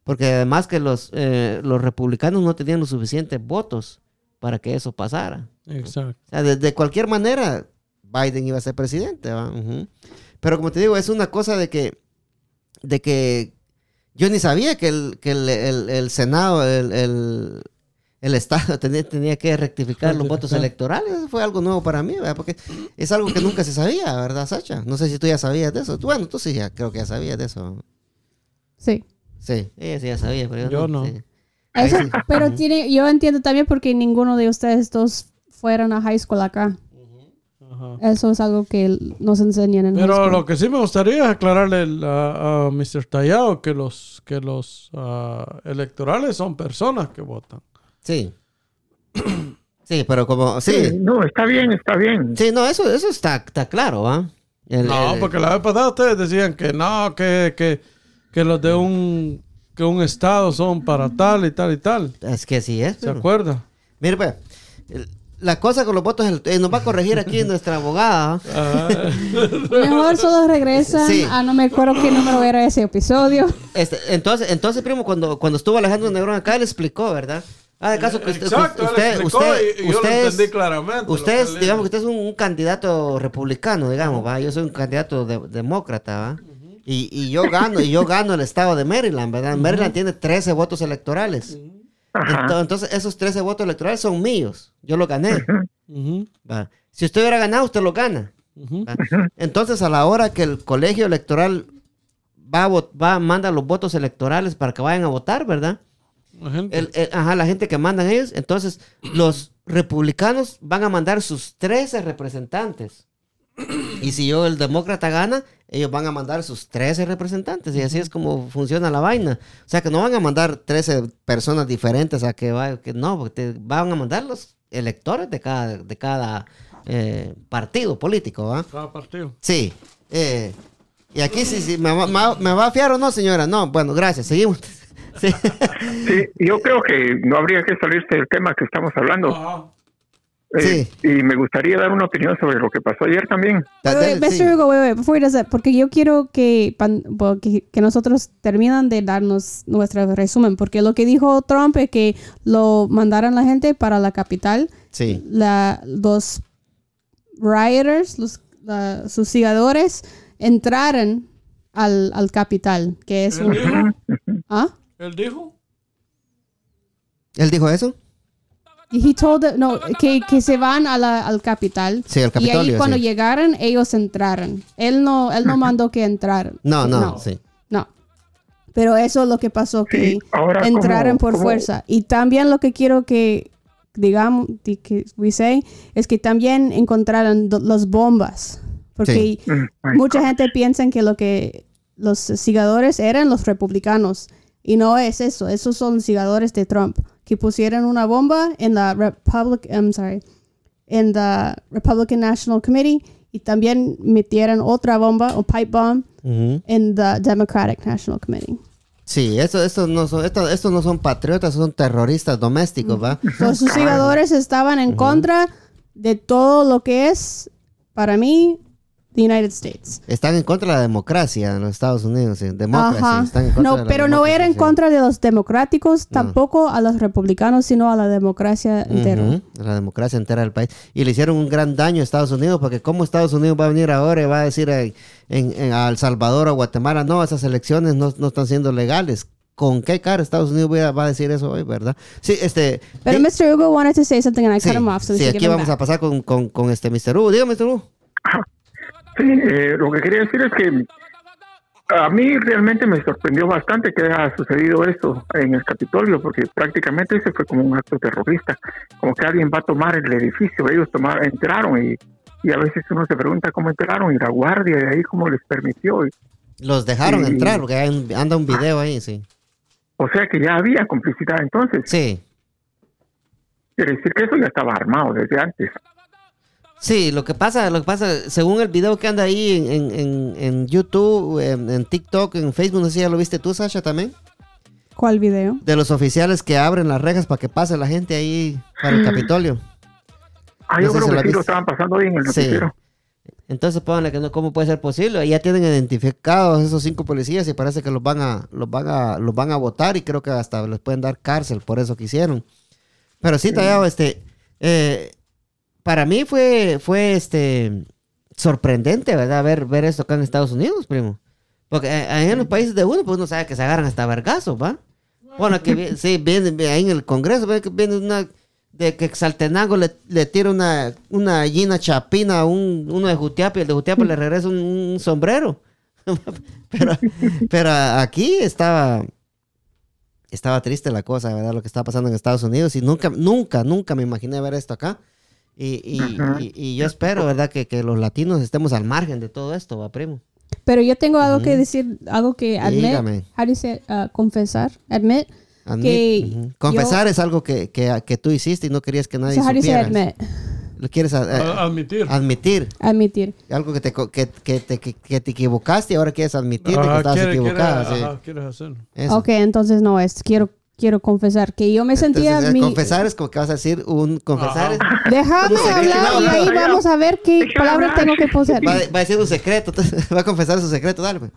Porque además que los, eh, los republicanos no tenían los suficientes votos para que eso pasara. Exacto. O sea, de, de cualquier manera, Biden iba a ser presidente, ¿va? Pero como te digo, es una cosa de que, de que yo ni sabía que el, que el, el- el Senado, el, el- el Estado tenía, tenía que rectificar los votos electorales. Eso fue algo nuevo para mí, ¿verdad? Porque es algo que nunca se sabía, ¿verdad, Sacha? No sé si tú ya sabías de eso. Bueno, tú sí, ya creo que ya sabías de eso. Sí. Sí, ella sí ya sabía, pero yo, Yo no. sí. Ahí Eso- sí. pero tiene, yo entiendo también porque ninguno de ustedes dos fueron a high school acá. Ajá. Eso es algo que nos enseñan en Pero lo que sí me gustaría es aclararle a, a Mr. Tallado que los, que los ah, electorales son personas que votan. Sí. Sí, pero como, Sí, sí. no, está bien, está bien. Sí, no, eso, eso está, está claro, ¿ah? El- No, el- porque la vez pasada ustedes decían que no, que, que, que los de un, que un estado son para tal y tal y tal. Es que sí es. ¿Se pero- acuerda? Mire, pues, la cosa con los votos, eh, nos va a corregir aquí nuestra abogada. ¿ah? Ah, Mejor solo regresan Sí. a no me acuerdo qué número era ese episodio. Este, entonces, entonces, primo, cuando, cuando estuvo Alejandro Negrón acá, él explicó, ¿verdad? Ah, de caso que usted, Exacto, usted, explicó usted, y- yo lo usted entendí claramente, Usted es, digamos que usted es un, un candidato republicano, digamos, ¿va? Yo soy un candidato de- demócrata, ¿va? y, y yo gano, y yo gano el estado de Maryland, ¿verdad? Maryland tiene 13 votos electorales. Ajá. Entonces, esos 13 votos electorales son míos. Yo los gané. Si usted hubiera ganado, usted los gana. Entonces, a la hora que el colegio electoral va a, va, manda los votos electorales para que vayan a votar, ¿verdad? La gente- El- el- ajá, la gente que mandan ellos. Entonces, los republicanos van a mandar sus 13 representantes. Y si yo, el demócrata, gana, ellos van a mandar sus 13 representantes. Y así es como funciona la vaina. O sea, que no van a mandar 13 personas diferentes a que vayan. Que no, porque te- van a mandar los electores de cada, de cada eh, partido político, ¿va? Cada partido. Sí. eh, y aquí sí, sí. ¿me, va- me- me va a fiar o no, señora? No, bueno, gracias. Seguimos. Sí. Sí, yo creo que no habría que salirse del tema que estamos hablando. Eh, Y me gustaría dar una opinión sobre lo que pasó ayer también. Wait, wait, Dale, sí. Mr. Hugo, wait, wait, before he does that, porque yo quiero que, que, que nosotros terminan de darnos nuestro resumen, porque lo que dijo Trump es que lo mandaron la gente para la capital, Sí. la, los rioters, los, la- sus sigadores, entraron al, al capital, que es ¿Él un... dijo? ¿Ah? ¿Él dijo? ¿Él dijo eso? Y he told them- no, que, que se van a la- al capital. Sí, al Y ahí cuando sí. llegaron, ellos entraron. Él no, él no mandó que entraran. No, no, sí. No. Pero eso es lo que pasó, que Sí, ahora, entraron ¿cómo- por cómo- fuerza. Y también lo que quiero que digamos, di- que we say, es que también encontraron las bombas. Porque Sí. Mm, mucha God. gente piensa que lo que los sigadores eran los republicanos. Y no es eso. Esos son sigadores de Trump. Que pusieron una bomba en la Republic, I'm sorry, en la Republican National Committee y también metieron otra bomba o pipe bomb Ujú. en the Democratic National Committee. Sí, estos no son, estos, estos no son patriotas, son terroristas domésticos, ¿va? Los sigadores estaban en contra de todo lo que es, para mí, the United States. Están en contra de la democracia en los Estados Unidos, sí. Democracia, están en contra No, de la pero no era en contra de los democráticos, tampoco a los republicanos, sino a la democracia entera. Ujú, La democracia entera del país. Y le hicieron un gran daño a Estados Unidos, porque ¿cómo Estados Unidos va a venir ahora y va a decir en, en- en- a El Salvador o Guatemala, no, esas elecciones no, no están siendo legales? ¿Con qué cara Estados Unidos va a- a decir eso hoy, verdad? Sí, este... Pero Mr. Hugo wanted to say something and I sí, cut him off. So sí, aquí vamos a back. pasar con, con, con este Mr. Hugo. Dígame, Mr. Hugo. Sí, eh, lo que quería decir es que a mí realmente me sorprendió bastante que haya sucedido eso en el Capitolio, porque prácticamente ese fue como un acto terrorista, como que alguien va a tomar el edificio, ellos tomaron, entraron y, y a veces uno se pregunta cómo entraron y la guardia de ahí cómo les permitió. Y- Los dejaron entrar, porque anda un video ahí, sí. o sea que ya había complicidad entonces, Sí, quiere decir que eso ya estaba armado desde antes. Sí, lo que pasa, lo que pasa, según el video que anda ahí en, en, en, en YouTube, en, en TikTok, en Facebook, no sé si ya lo viste tú, Sasha, también, ¿Cuál video? de los oficiales que abren las rejas para que pase la gente ahí para el Capitolio. Ah, No yo si creo lo que sí lo estaban pasando ahí en el Sí. noticiero. Entonces pónganle que no, ¿cómo puede ser posible? Ya tienen identificados esos cinco policías y parece que los van a, los van a, los van a votar y creo que hasta les pueden dar cárcel por eso que hicieron. Pero sí, tallado, este, eh, para mí fue, fue este, sorprendente, ¿verdad? Ver, ver esto acá en Estados Unidos, primo. Porque eh, ahí en los países de uno, pues uno sabe que se agarran hasta vergazos, ¿va? Bueno, que sí, viene ahí en el Congreso, que viene una, de que Saltenango le, tira una, una gallina chapina a un, uno de Jutiapa y el de Jutiapa le regresa un, un sombrero. pero, pero aquí estaba, estaba triste la cosa, ¿verdad? Lo que estaba pasando en Estados Unidos y nunca, nunca, nunca me imaginé ver esto acá. Y, y, y- y yo espero, ¿verdad? Que, que los latinos estemos al margen de todo esto, ¿va, primo? Pero yo tengo algo que decir, algo que admit, Dígame. how do you say, uh, confesar, admit. Admit- Que ujú. Confesar yo- es algo que, que, que tú hiciste y no querías que nadie So how do you say supiera. admit? Lo quieres a- A- a- admitir. admitir. Admitir. Algo que te, co- que, que te, que, que te equivocaste y ahora quieres admitir de que estabas quiere- quiere- equivocada. sí. ajá, quieres hacerlo. Ok, entonces no es. Quiero, quiero confesar que yo me sentía Entonces, mi... confesar es como que vas a decir un confesar es- Déjame hablar y No, ahí no, vamos a ver qué palabras hablar. tengo que poner. va, va a decir un secreto va a confesar su secreto dale pues.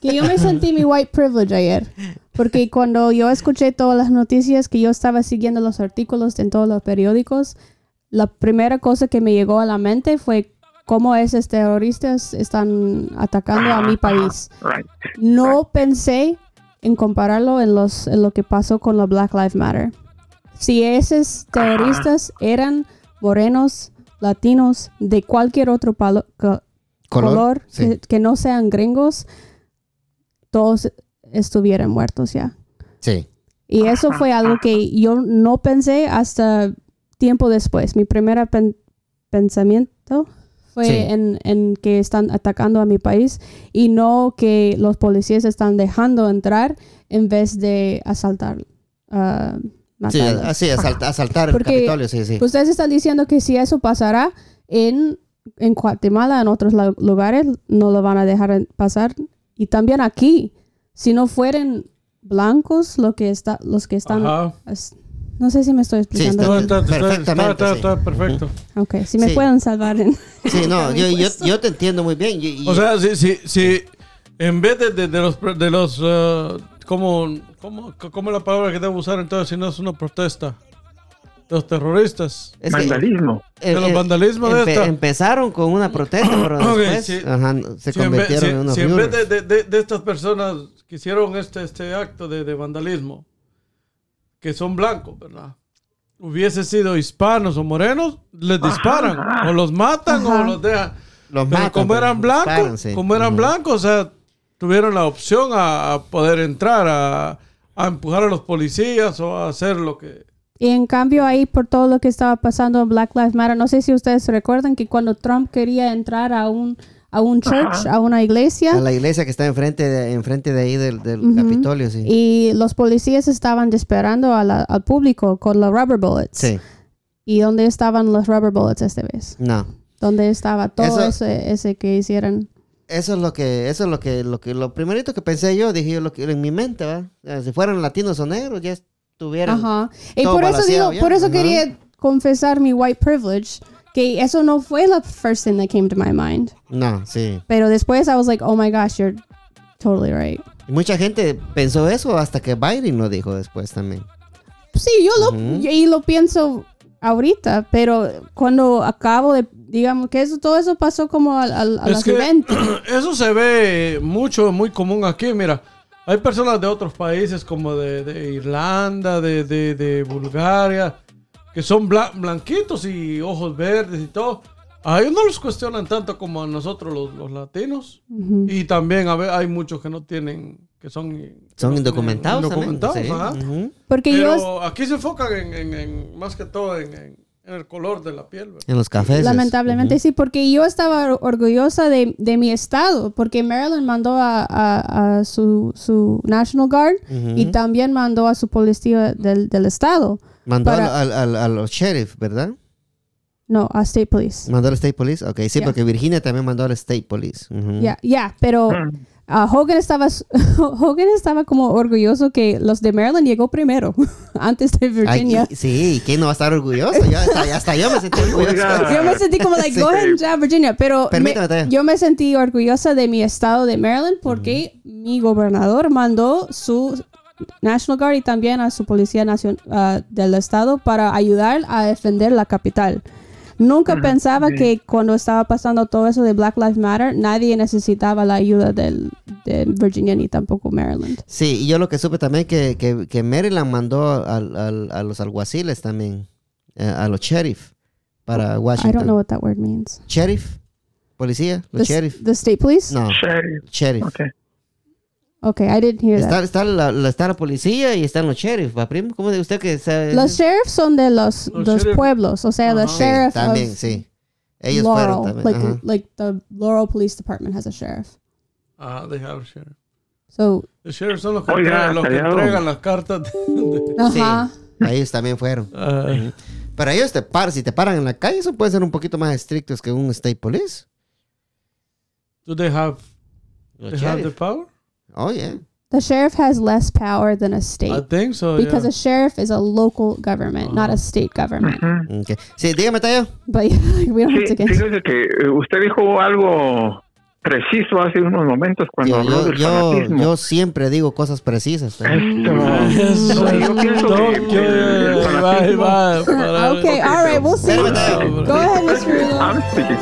Que yo me sentí mi white privilege ayer. Porque cuando yo escuché todas las noticias, que yo estaba siguiendo los artículos en todos los periódicos, la primera cosa que me llegó a la mente fue cómo esos terroristas están atacando a mi país. No pensé en compararlo en, los, en lo que pasó con los Black Lives Matter. Si esos terroristas eran morenos, latinos, de cualquier otro palo- color, sí. que, que no sean gringos, todos estuvieran muertos ya. sí Y eso fue algo que yo no pensé hasta tiempo después. Mi primer pen- pensamiento fue Sí. en, en que están atacando a mi país y no que los policías están dejando entrar en vez de asaltar. ah, sí así asalt- asaltar el Porque Capitolio sí sí Ustedes están diciendo que si eso pasará en, en Guatemala, en otros lugares, no lo van a dejar pasar. Y también aquí, si no fueran blancos lo que está, los que están... Ajá. es- no sé si me estoy explicando. No, está- está, está- Perfectamente, está- sí. está perfecto. Ok, si me Sí. pueden salvar en... sí no yo, yo, yo te entiendo muy bien y- y- O sea, si, si, si en vez de, de, de los, de los uh, ¿cómo, cómo, cómo es la palabra que debo usar entonces si no es una protesta? De los terroristas. es que, Vandalismo. eh, de los eh, vandalismos de empe- esta. empezaron con una protesta pero Ok, después sí. ajá, se Si en convirtieron si- en unos si en vez de, de- de- de estas personas que hicieron este, este acto de, de vandalismo, que son blancos, ¿verdad? Hubiese sido hispanos o morenos, les disparan. O los matan Ajá. o los dejan. Los Pero matan, como eran disparan, blancos, sí. como eran blancos, o sea, tuvieron la opción a, a poder entrar, a, a empujar a los policías o a hacer lo que... Y en cambio ahí por todo lo que estaba pasando en Black Lives Matter, no sé si ustedes recuerdan que cuando Trump quería entrar a un a un church, a una iglesia, A la iglesia que está enfrente de, enfrente de ahí del. Capitolio, sí. y los policías estaban disparando a la- al público con los rubber bullets. Sí, ¿Y dónde estaban los rubber bullets esta vez? no. ¿Dónde estaba todo Eso- ese, ese que hicieron? Eso es lo que, eso es lo que, lo que, lo primerito que pensé yo, dije yo lo que en mi mente, sea, Si fueran latinos o negros, ya estuvieran. Ajá. Y todo por eso digo, ya. por eso Ajá. quería confesar mi white privilege, que eso no fue la first thing that came to my mind. No, sí. Pero después I was like, oh my gosh, you're totally right. Y mucha gente pensó eso hasta que Biden lo dijo después también. Sí, yo lo, y lo pienso ahorita, pero cuando acabo de, digamos que eso, todo eso pasó como al, al, a Es las que 20. eso se ve mucho, muy común aquí. Mira, hay personas de otros países como de, de Irlanda, de, de- de Bulgaria, que son bla- blanquitos y ojos verdes y todo. A ellos no los cuestionan tanto como a nosotros los, los latinos. Ujú. Y también a ver, hay muchos que no tienen, que son, que Son indocumentados. indocumentados, sí. ajá. Ujú. Porque yo, Pero aquí se enfocan en, en- en- más que todo en, en- en el color de la piel. ¿verdad? En los cafés. lamentablemente sí, porque yo estaba or- orgullosa de, de mi estado, porque Maryland mandó a, a- a su, su National Guard Ujú. y también mandó a su policía del, del estado. Mandó para- al, al, al- a los sheriff, ¿verdad? No, a State Police. Mandó al State Police. Ok, sí, Ya. porque Virginia también mandó al State Police. Ya, ya, pero Mm. ah, Hogan estaba Hogan estaba como orgulloso que los de Maryland llegó primero antes de Ay, Virginia. y- sí, ¿quién no va a estar orgulloso? Yo hasta, hasta yo me sentí orgulloso. Yo me sentí como like, Sí. go ahead and jab Virginia, pero Permítame, me- yo me sentí orgullosa de mi estado de Maryland porque mi gobernador mandó su National Guard y también a su policía nacion- ah, del estado para ayudar a defender la capital. Nunca pensaba sí. que cuando estaba pasando todo eso de Black Lives Matter, nadie necesitaba la ayuda del, de Virginia ni tampoco Maryland. Sí, y yo lo que supe también que, que, que Maryland mandó al- al- a los alguaciles también, eh, a los sheriff, para I don't know Washington. what that word means. Sheriff, policía, los The, sheriff. the state police? No, Sheriff. sheriff. Ok. Okay, I didn't hear that. Está, está, la, la- está la policía y están los sheriff, ¿va, primo? ¿Cómo de usted que sabe? Los sheriffs son de los, Los los pueblos, o sea, the Ajá. Sí, sheriff también, of sí. Ellos Laurel, fueron también. like ajá. like the Laurel Police Department has a sheriff. Ah, they have sheriff. So, Los sheriff son los que, Oiga, entregan, los que entregan las cartas. de- de- ajá. Ellos también fueron. Ah, Pero ellos te paran, si te paran en la calle, eso puede ser un poquito más estrictos que un state police. do they have, Los they have the power? Oh, yeah. The sheriff has less power than a state I think so. because yeah. a sheriff is a local government, not a state government. Ujú. Ok. Sí, dígame, Tayo. But we don't have Sí, to get. fíjese que eh, usted dijo algo preciso hace unos momentos cuando Yo, habló yo, del yo, fanatismo. yo siempre digo cosas precisas. Tayo. Esto, no, yo pienso que Tokio, el ahí va, ahí fanatismo... va, para- Okay, all right, we'll see. Espérame, Tayo. Go ahead, Mr. Rulo. I'm speaking.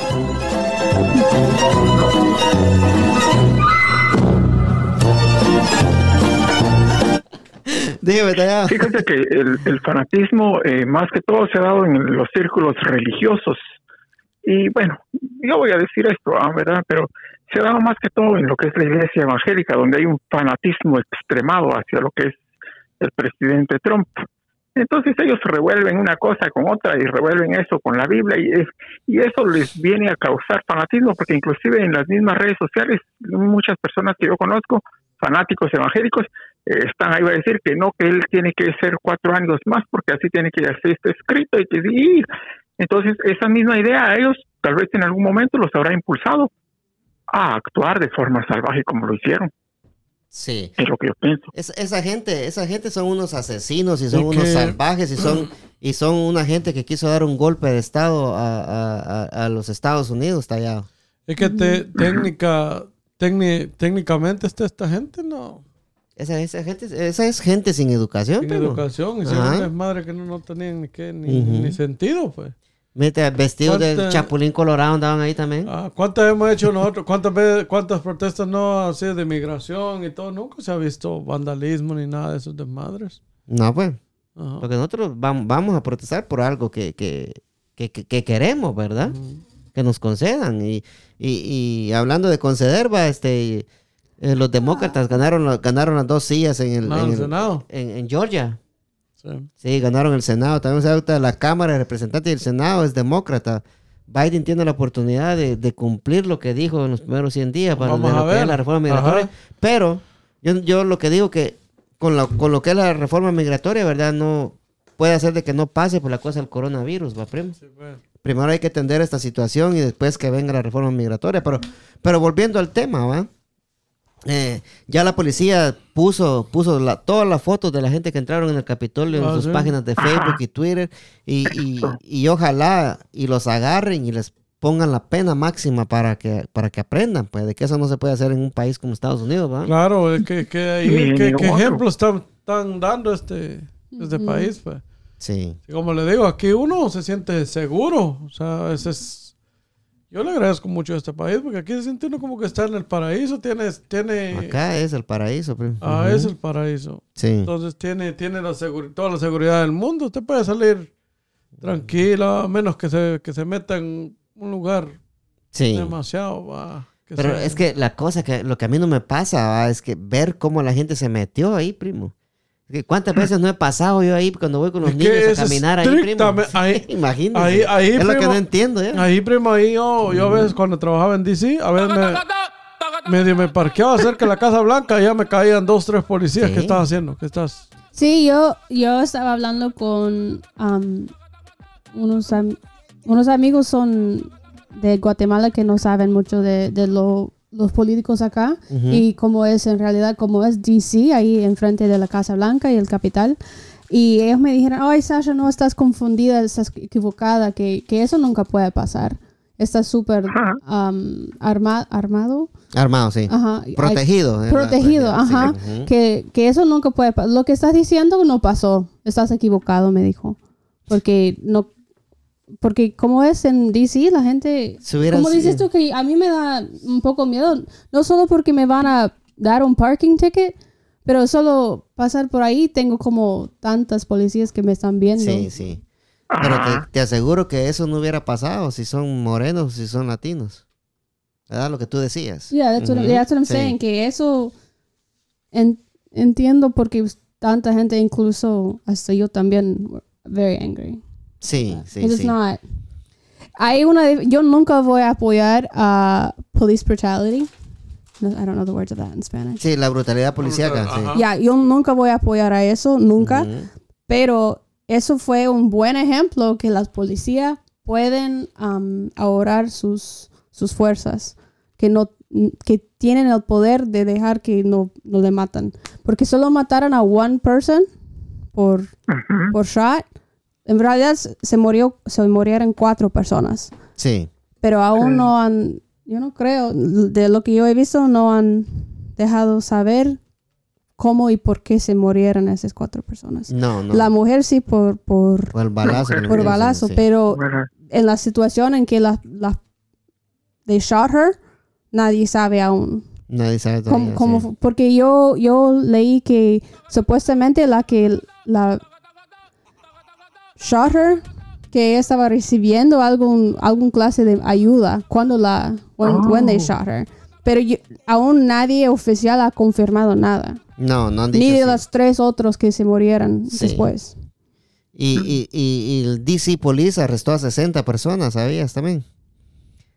Dígame. Fíjate que el, fanatismo eh, más que todo se ha dado en los círculos religiosos. Y bueno, yo voy a decir esto, ah, ¿verdad? Pero se ha dado más que todo en lo que es la iglesia evangélica, donde hay un fanatismo extremado hacia lo que es el presidente Trump. Entonces ellos revuelven una cosa con otra y revuelven eso con la Biblia y, es, y eso les viene a causar fanatismo porque inclusive en las mismas redes sociales muchas personas que yo conozco, fanáticos evangélicos, están ahí va a decir que no, que él tiene que ser cuatro años más porque así tiene que así está escrito y que sí. Entonces esa misma idea a ellos tal vez en algún momento los habrá impulsado a actuar de forma salvaje como lo hicieron, Sí. es lo que yo pienso. Es- esa gente, esa gente son unos asesinos y son Y unos salvajes y son y son una gente que quiso dar un golpe de estado a, a- a- a los Estados Unidos, Tallado. Es que te, técnica, técni- técnicamente está esta gente, no. Esa, esa gente, esa es gente sin educación, Sin primo. educación. Hicieron un desmadre que no, no tenían ni, qué, ni, Ujú. ni sentido, pues. Mete vestidos ¿Cuánta- Chapulín Colorado andaban ahí también. Ah, ¿Cuántas hemos hecho nosotros? ¿Cuántas, veces, ¿Cuántas protestas no así de migración y todo? Nunca se ha visto vandalismo ni nada de esos desmadres. No, pues. Ajá. Porque nosotros vamos, vamos a protestar por algo que, que, que, que- que queremos, ¿verdad? Ujú. Que nos concedan. Y, y, y hablando de conceder, va, este, eh, los demócratas ganaron, la- ganaron las dos sillas en el, No, en, el el- Senado. en- en Georgia. Sí. Sí, ganaron el Senado. También se la Cámara de Representantes y el Senado es demócrata. Biden tiene la oportunidad de, de cumplir lo que dijo en los primeros 100 días para Vamos a ver. la reforma migratoria. Ajá. Pero yo, yo lo que digo que con lo, con lo que es la reforma migratoria, ¿verdad? No puede hacer de que no pase por la cosa del coronavirus, ¿va, primo? Sí, pues. Primero hay que atender esta situación y después que venga la reforma migratoria. Pero, pero volviendo al tema, ¿va? Eh, ya la policía puso, puso la- todas las fotos de la gente que entraron en el Capitolio en Ah, sus sí. páginas de Facebook y Twitter. Y, y- y ojalá y los agarren y les pongan la pena máxima para que, para que aprendan, pues, de que eso no se puede hacer en un país como Estados Unidos, ¿va? Claro, es que, que ahí, Ni- ¿qué, ni qué otro. ejemplo están, están dando este, este país? Pues? Sí. Y como le digo, aquí uno se siente seguro. O sea, ese es... Yo le agradezco mucho a este país porque aquí se siente uno como que está en el paraíso. Tiene... tiene Acá es el paraíso, primo. ah, es el paraíso. Sí. Entonces tiene, tiene la toda la seguridad del mundo. Usted puede salir tranquila, a menos que se, que se meta en un lugar Sí. demasiado. va, Pero es que la cosa que lo que a mí no me pasa ¿va? es que ver cómo la gente se metió ahí, primo. ¿Cuántas veces no he pasado yo ahí cuando voy con los Es que niños a caminar ahí, primo? ahí- Imagínate. ahí- ahí, es lo que primo, no entiendo ya. Ahí, primo, ahí yo, yo a veces cuando trabajaba en DC, a veces me, medio me parqueaba cerca de la Casa Blanca y ya me caían dos, tres policías. Sí. ¿Qué estás haciendo? ¿Qué estás? Sí, yo, yo estaba hablando con am, unos, am- unos amigos son de Guatemala que no saben mucho de, de lo- los políticos acá y cómo es en realidad, como es DC, ahí enfrente de la Casa Blanca y el Capital. Y ellos me dijeron, ay Sasha, no estás confundida, estás equivocada, que, que eso nunca puede pasar. Estás súper arma- armado. Armado, sí. Ajá. Protegido. Protegido, sí, ajá. Que, que eso nunca puede pasar. Lo que estás diciendo no pasó. Estás equivocado, me dijo. Porque no. Porque como es en DC, la gente. Como dices sido- tú, que a mí me da un poco miedo. No solo porque me van a dar un parking ticket, pero solo pasar por ahí tengo como tantas policías que me están viendo. Sí, sí. Pero te, te aseguro que eso no hubiera pasado si son morenos, si son latinos. ¿Verdad? Lo que tú decías. Yeah, that's, what, Ujú, that's what I'm sí. saying. Que eso en- entiendo porque tanta gente, incluso hasta yo también, were very angry. Sí, sí, It is sí. not. Hay una, de- yo nunca voy a apoyar a police brutality. No, I don't know the words of that in Spanish. Sí, la brutalidad policíaca. sí. Ajá. Ya, yo nunca voy a apoyar a eso, nunca. Ujú. Pero eso fue un buen ejemplo que las policías pueden um, ahorrar sus, sus fuerzas, que no que tienen el poder de dejar que no, no le matan. Porque solo mataron a one person por, por shot. En realidad se murió, se murieron cuatro personas. Sí. Pero aún no han, yo no creo, de lo que yo he visto, no han dejado saber cómo y por qué se murieron esas cuatro personas. No, no. La mujer sí por, por, Por el balazo. por metieron, balazo, sí. pero en la situación en que la, la they shot her, nadie sabe aún. Nadie sabe todavía. cómo sí. fu- porque yo, yo leí que supuestamente la que la shot her, que ella estaba recibiendo algún, algún clase de ayuda cuando la, when, when they Oh. shot her. Pero yo- aún nadie oficial ha confirmado nada. No, no han dicho Ni de sí. los tres otros que se murieron Sí. después. Y, y, y, y el DC Police arrestó a 60 personas, ¿sabías también?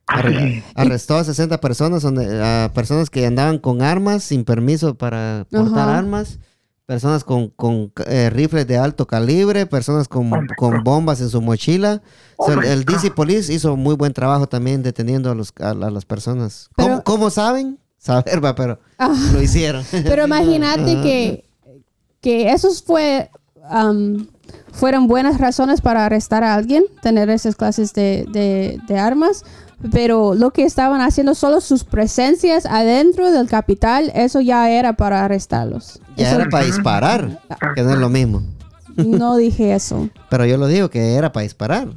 Arre- arrestó a 60 personas, donde, a personas que andaban con armas, sin permiso para portar Ajá. armas, personas con, con eh, rifles de alto calibre, personas con, con bombas en su mochila. O sea, el, DC Police hizo muy buen trabajo también deteniendo a, los, a, a las personas. ¿Cómo, Pero- cómo saben? Saber, va, pero Ah. lo hicieron. Pero imagínate que, que esos fue, um, fueron buenas razones para arrestar a alguien, tener esas clases de, de- de armas, pero lo que estaban haciendo, solo sus presencias adentro del capital, eso ya era para arrestarlos. ya Eso- era para disparar, que no es lo mismo. No dije eso. Pero yo lo digo que era para disparar.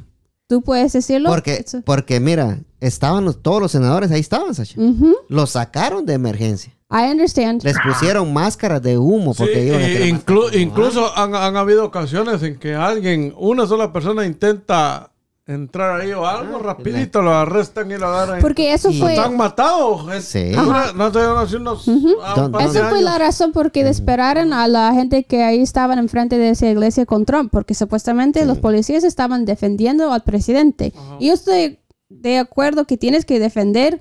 ¿Tú puedes decirlo? Porque, porque mira, estaban los- todos los senadores, ahí estaban, Sacha. Ujú. Los sacaron de emergencia. I understand. Les pusieron máscaras de humo Sí, porque iban a inclu- máscaras incluso han, han habido ocasiones en que alguien, una sola persona intenta entrar ahí o algo, rapidito lo arrestan y lo agarran. Porque eso Y- fue... ¿Están matados? Sí. Una- No te hace unos... ah, un par de Esa fue años. la razón por qué esperaron a la gente que ahí estaban enfrente de esa iglesia con Trump, porque supuestamente los policías estaban defendiendo al presidente. Y yo estoy de acuerdo que tienes que defender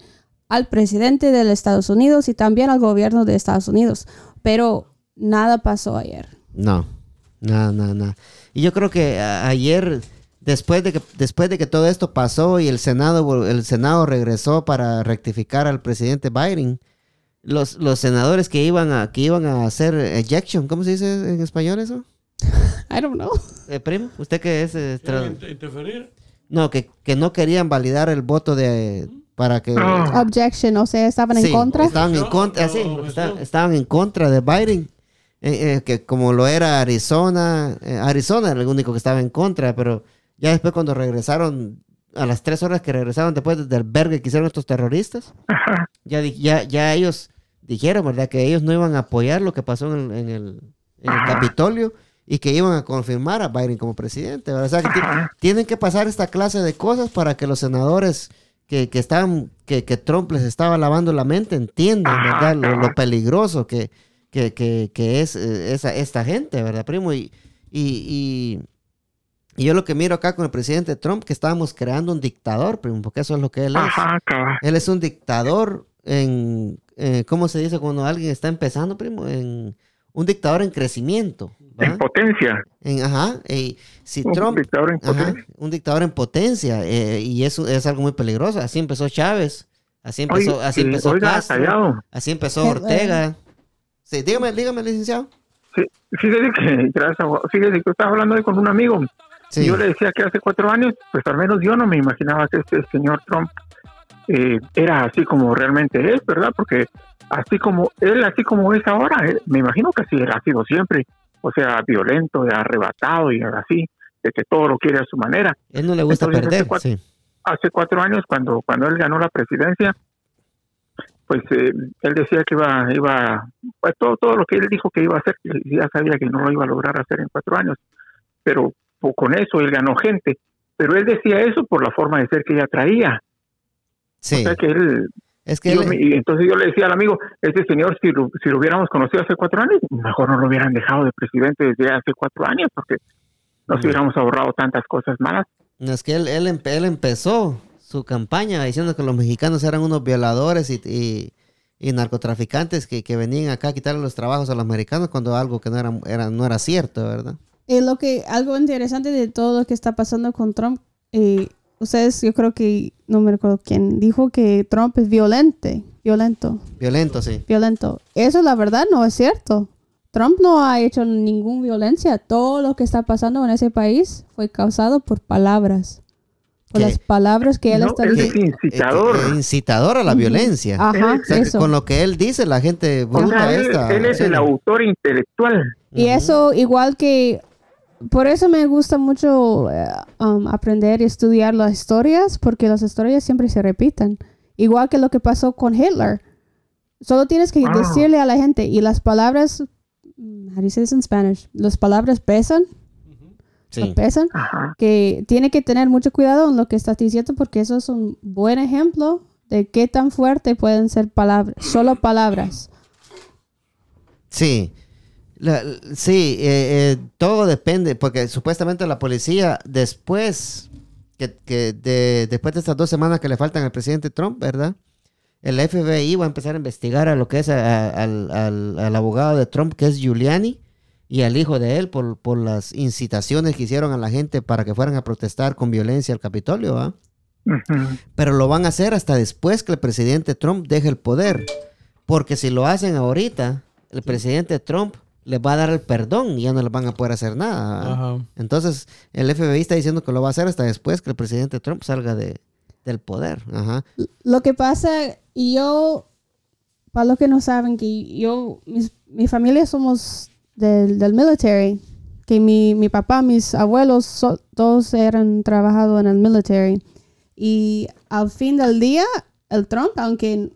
al presidente de los Estados Unidos y también al gobierno de Estados Unidos, pero nada pasó ayer. No, nada, nada, nada. Y yo creo que ayer, después de que después de que todo esto pasó y el Senado el Senado regresó para rectificar al presidente Biden, los, los senadores que iban a que iban a hacer ejection, ¿cómo se dice en español eso? I don't know. Eh, primo, usted que es eh, tra- ¿Quieren inter- interferir? no que, que no querían validar el voto de para que Ah. Objection, o sea, estaban Sí, en contra. Estaban en contra, sí, estaban en contra de Biden. eh, eh, que como lo era Arizona, eh, Arizona era el único que estaba en contra, pero ya después cuando regresaron, a las tres horas que regresaron después del vergue que hicieron estos terroristas, ya, ya, ya ellos dijeron, ¿verdad? Que ellos no iban a apoyar lo que pasó en el, en el, en el Capitolio y que iban a confirmar a Biden como presidente. ¿verdad? O sea, que ti- tienen que pasar esta clase de cosas para que los senadores que, que estaban, que, que Trump les estaba lavando la mente entiendan, ¿verdad? Lo, lo peligroso que, que, que, que es eh, esa, esta gente, ¿verdad, primo? Y, y, y, y yo lo que miro acá con el presidente Trump, que estábamos creando un dictador, primo, porque eso es lo que él es. Ajá, cabal. Él es un dictador en, eh, ¿cómo se dice cuando alguien está empezando, primo? En, un dictador en crecimiento. ¿va? En potencia. En- ajá. y si Un Trump, dictador en ajá, potencia. un dictador en potencia, eh, y eso es algo muy peligroso. Así empezó Chávez, así empezó, Oye, así eh, empezó oiga, Castro, callado. así empezó Ortega. Sí, dígame, dígame, licenciado. Sí, fíjese que, gracias, a- fíjese que estaba hablando hoy con un amigo. Sí. Yo le decía que hace cuatro años, pues al menos yo no me imaginaba que este señor Trump eh, era así como realmente es, ¿verdad? Porque así como él, así como es ahora, él- me imagino que así ha sido siempre. O sea, violento, y arrebatado y así, de que todo lo quiere a su manera. Él no le gusta Entonces, perder, hace cuatro- sí. Hace cuatro años, cuando, cuando él ganó la presidencia, pues eh, él decía que iba, iba, pues todo, todo lo que él dijo que iba a hacer, ya sabía que no lo iba a lograr hacer en cuatro años, pero con eso él ganó gente. Pero él decía eso por la forma de ser que ella traía. Sí. O sea que él, Es que yo él- me- y entonces yo le decía al amigo, este señor, si lo, si lo hubiéramos conocido hace cuatro años, mejor no lo hubieran dejado de presidente desde hace cuatro años, porque nos hubiéramos ahorrado tantas cosas malas. No, es que él, él, empe- él empezó su campaña diciendo que los mexicanos eran unos violadores y, y- y narcotraficantes que, que venían acá a quitarle los trabajos a los americanos cuando algo que no era, era, no era cierto, ¿verdad? Y lo que, algo interesante de todo lo que está pasando con Trump, eh, ustedes, yo creo que, no me recuerdo quién, dijo que Trump es violente, violento, Violento, sí. violento. Eso la verdad no es cierto. Trump no ha hecho ninguna violencia. Todo lo que está pasando en ese país fue causado por palabras. Por ¿Qué? las palabras que él No, está él diciendo. es incitador. Eh, eh, incitador a la violencia. Ajá, O sea, que eso. con lo que él dice, la gente O bruta sea, él, esta. él es el autor intelectual. Y eso igual que, por eso me gusta mucho eh, um, aprender y estudiar las historias, porque las historias siempre se repiten. Igual que lo que pasó con Hitler. Solo tienes que Ah. decirle a la gente, y las palabras, mm, how do you say this in Spanish? Las palabras pesan, Sí. pesan, Ajá. que tiene que tener mucho cuidado en lo que estás diciendo, porque eso es un buen ejemplo de qué tan fuerte pueden ser palabras, solo palabras. Sí. La- sí, eh, eh, todo depende, porque supuestamente la policía después que, que de, después de estas dos semanas que le faltan al presidente Trump, ¿verdad? El FBI va a empezar a investigar a lo que es a- a- al, al- al abogado de Trump, que es Giuliani, y al hijo de él por, por las incitaciones que hicieron a la gente para que fueran a protestar con violencia al Capitolio. Ujú. pero lo van a hacer hasta después que el presidente Trump deje el poder. Porque si lo hacen ahorita, el presidente Trump les va a dar el perdón y ya no les van a poder hacer nada. Ajá. Entonces, el FBI está diciendo que lo va a hacer hasta después que el presidente Trump salga de, del poder. Ajá. Lo que pasa, y yo, para los que no saben, que yo, mis- mi familia somos del, del military, que mi, mi papá, mis abuelos, so- todos eran trabajado en el military. Y al fin del día, el Trump, aunque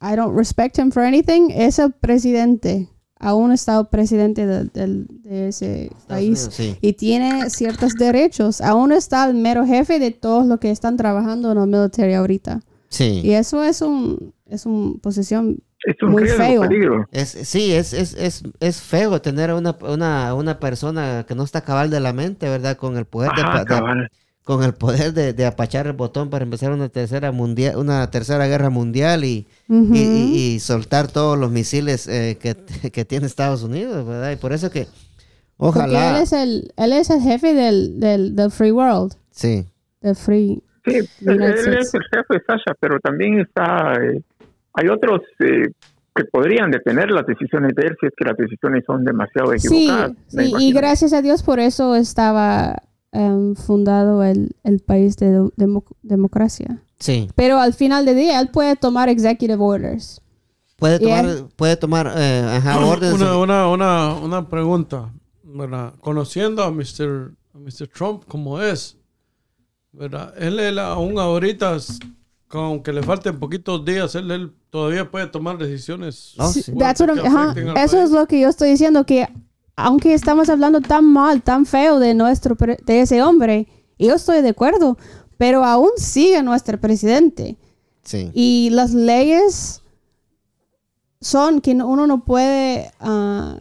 I don't respect him for anything, es el presidente. Aún está el presidente de, del- de ese país Unidos, sí. y tiene ciertos derechos. Aún está el mero jefe de todos los que están trabajando en el military ahorita. Sí. Y eso es un es una posición Es un Muy riesgo, feo. peligro. Es, sí, es, es, es, es feo tener a una, una, una persona que no está cabal de la mente, ¿verdad? Con el poder de, Ajá, pa- de- cabal. Con el poder de, de apachar el botón para empezar una tercera mundial, una tercera guerra mundial y, y, y- y soltar todos los misiles eh, que, que tiene Estados Unidos, ¿verdad? Y por eso que Porque él ojalá, es el, él es el jefe del, del, del free world, sí, del free. Sí, él, es el jefe, Sasha, pero también está. eh, hay otros eh, que podrían detener las decisiones de él si es que las decisiones son demasiado Sí, equivocadas. me sí, y gracias a Dios por eso estaba em, fundado el, el país de do- demo- democracia. sí. Pero al final del día él puede tomar executive orders. Puede Yeah. tomar, puede tomar eh, ajá, órdenes. Una, una, una, una pregunta, ¿verdad? Conociendo a Mr. a Mr. Trump como es, ¿verdad? Él, él aún ahorita, aunque le falten poquitos días, él, él todavía puede tomar decisiones. Oh, Sí, sí. that's what I'm- ajá, Eso es país. lo que yo estoy diciendo, que aunque estamos hablando tan mal, tan feo de nuestro pre- de ese hombre, yo estoy de acuerdo, pero aún sigue nuestro presidente. Sí. Y las leyes son que no- uno no puede ah,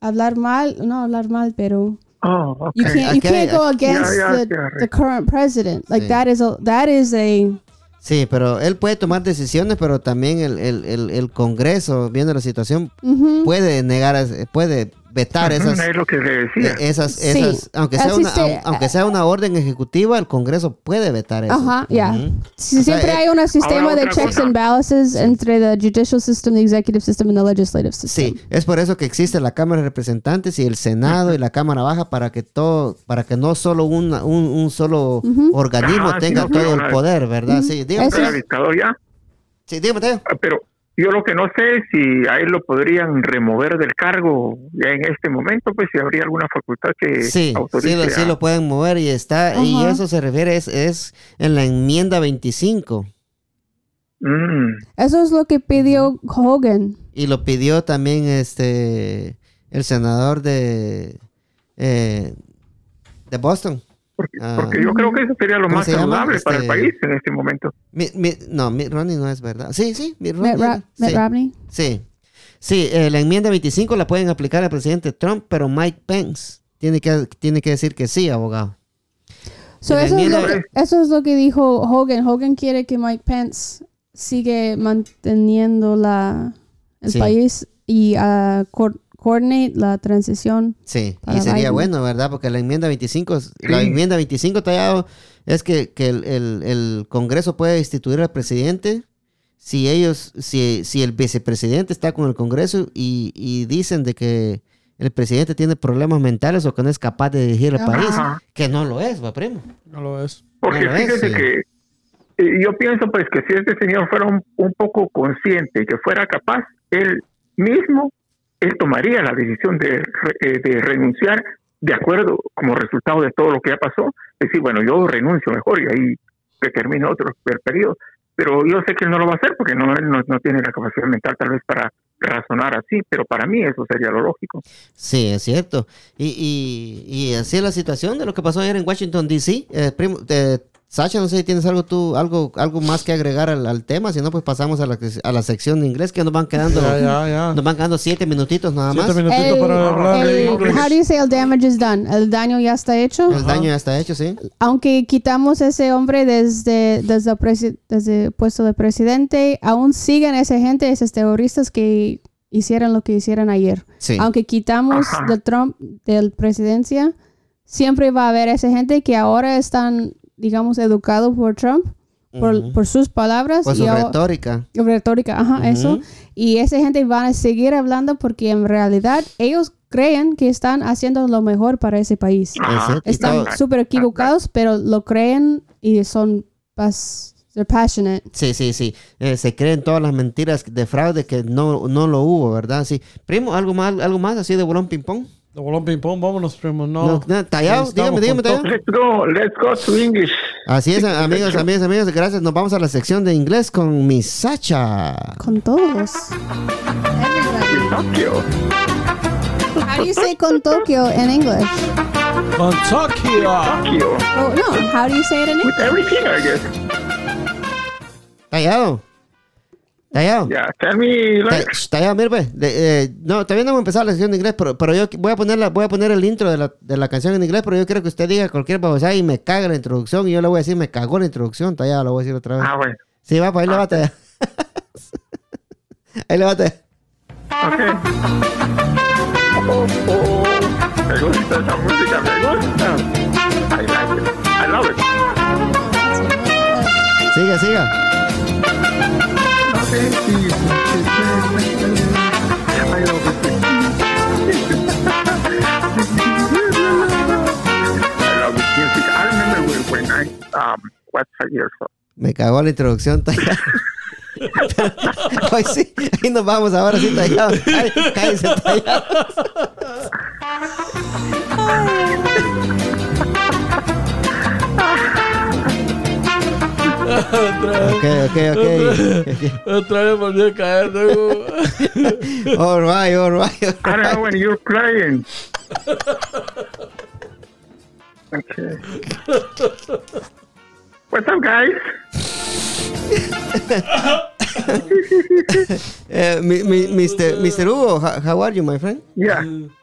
hablar mal, no hablar mal, pero Oh, ok. you can't, you Okay, can't go okay. against the, current president. Like Sí. that is a, that is a Sí, pero él puede tomar decisiones, pero también el, el, el, el Congreso, viendo la situación, puede negar, puede vetar esas, Es lo que le decía. eh, esas, Sí. esas, aunque sea una, se- au- aunque sea una orden ejecutiva, el Congreso puede vetar eso. Ajá, ya. Ujú. Si O sea, siempre eh, hay un sistema de checks cosa. and balances entre the judicial system, the executive system, and the legislative system. Sí, es por eso que existe la Cámara de Representantes y el Senado y la Cámara Baja para que todo, para que no solo una- un, un solo organismo Ajá, tenga sino todo que el poder, ¿verdad? Sí, dígame, es- dictador ya. sí, dígame, Teo. Ah, Pero yo lo que no sé es si a él lo podrían remover del cargo ya en este momento, pues si habría alguna facultad que Sí, sí sí lo pueden mover y está, y eso se refiere, es, es en la enmienda 25. Mm, Eso es lo que pidió Hogan. Y lo pidió también este el senador de eh, de Boston. Porque, Ah. porque yo creo que eso sería lo ¿Cómo más saludable para el Este- país en este momento. Mi- mi- no, Mitt Romney no es verdad. Sí, sí, Mitt Romney. Mitt, Ra- Mitt sí, Romney. sí. Sí, eh, la enmienda 25 la pueden aplicar al presidente Trump, pero Mike Pence tiene que, tiene que decir que sí, abogado. So eso, es lo que, eso es lo que dijo Hogan. Hogan quiere que Mike Pence sigue manteniendo la, el Sí. país y uh, coordinate la transición. Sí, y sería Biden. bueno, ¿verdad? Porque la enmienda 25, es- la Sí. enmienda 25 tallado es que, que el, el- el Congreso puede instituir al presidente si ellos, si, si el vicepresidente está con el Congreso y, y dicen de que el presidente tiene problemas mentales o que no es capaz de dirigir el Ajá. país, Ajá. que no lo es, va primo. No lo es. Porque No lo es, fíjese sí. que eh, yo pienso pues que si este señor fuera un, un poco consciente y que fuera capaz, él mismo, él tomaría la decisión de, eh, de renunciar de acuerdo como resultado de todo lo que ya pasó. Decir, bueno, yo renuncio mejor y ahí que termine otro per- periodo. Pero yo sé que él no lo va a hacer porque no, él no, no tiene la capacidad mental tal vez para razonar así, pero para mí eso sería lo lógico. Sí, es cierto. Y, y, y así es la situación de lo que pasó ayer en Washington, D.C. Eh, Sacha, no sé si tienes algo tú, algo, algo más que agregar al, al tema, si no, pues pasamos a la, a la sección de inglés, que nos van quedando, Ya, ya, ya. nos van quedando siete minutitos nada más. Siete minutitos El- para hablar de el- inglés. how do you say el damage is done? El daño ya está hecho. El daño ya está hecho, sí. Aunque quitamos ese hombre desde, desde, el, presi- desde el puesto de presidente, aún siguen esa gente, esos terroristas que hicieron lo que hicieron ayer. Sí. Aunque quitamos de Trump, del presidencia, siempre va a haber esa gente que ahora están, digamos, educados por Trump, por, Ujú. por sus palabras Por su y ahora- retórica. retórica, ajá, Ujú. eso. Y esa gente van a seguir hablando porque en realidad ellos creen que están haciendo lo mejor para ese país. Y Están súper equivocados, pero lo creen y son pas, they're passionate. Sí, sí, sí. Eh, se creen todas las mentiras de fraude que no, no lo hubo, ¿verdad? Sí. Primo, ¿algo más, algo más así de bolón ping-pong? De bolón ping pong, vámonos, primo. No. No, no, tallado, dígame, dígame, tallado. Let's go, let's go to English. Así es, amigos, amigos, amigos, gracias. Nos vamos a la sección de inglés con mi Sacha. Con todos. Tokyo. How do you say con Tokyo in English? Con Tokyo. Tokyo. Oh no, how do you say it in With English? everything, I guess. Tallado. Tallado. Yeah, tell me, like, Tallado, mire, pues, de- eh, no, todavía no hemos empezado la lección de inglés, pero, pero yo voy a, poner la, voy a poner el intro de la, de la canción en inglés, pero yo quiero que usted diga cualquier babosada y me caga la introducción y yo le voy a decir, me cagó la introducción, Tallado, lo voy a decir otra vez. ah, bueno. Sí, va, pues ahí le va, Tallado. ahí le va, Tallado. Okay. Oh, oh, me gusta esa música, me gusta. I like it. I love it. Siga, siga. Me cagó la introducción, Tallado. Hoy sí, ahí nos vamos ahora sí, Tallado. Ay, Cállese, Tallado. Ok, ok, ok. Otra vez volvió a caer. luego. All right, all right. all I don't know when you're playing. Okay. What's up, guys? Uh, mi, mi, Mr. Mr. Hugo, how, how are you, my friend? Yeah,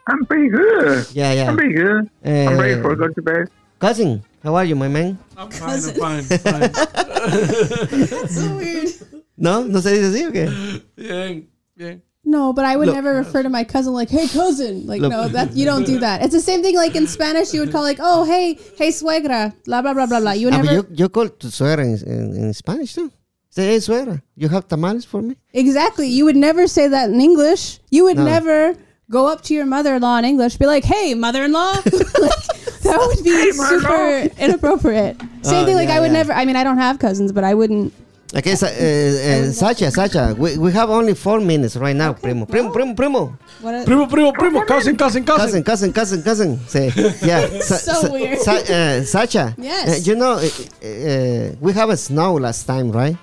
I'm pretty good. Yeah, yeah. I'm pretty good. I'm Uh, ready for go to bed. Cousin, how are you, my man? I'm fine, I'm fine, fine. so weird. ¿No? ¿No se dice así o qué? Bien, bien. No, but I would Look. never refer to my cousin like, "Hey, cousin." Like, Look. no, that you don't do that. It's the same thing. Like in Spanish, you would call like, "Oh, hey, hey, suegra," blah blah blah blah blah. You would Ah, pero never yo, yo call tu suegra in, en, en Spanish too. Say, hey, suegra, you have tamales for me? exactly. You would never say that in English. You would No. never go up to your mother-in-law in English, be like, "Hey, mother-in-law." like, that would be Hey, super inappropriate. Same Oh, thing. Like yeah, I would yeah. never. I mean, I don't have cousins, but I wouldn't. Okay, sa, eh, eh, Sacha, Sacha, we, we have only four minutes right now, primo. Primo, primo, primo. What? A, Primo, primo, primo. Cousin, cousin, Cousin, cousin. cousin, cousin, cousin. Say, yeah. Sa, So sa, weird. Sa, uh, Sacha. Yes. uh, you know, uh, uh, we have a snow last time, right?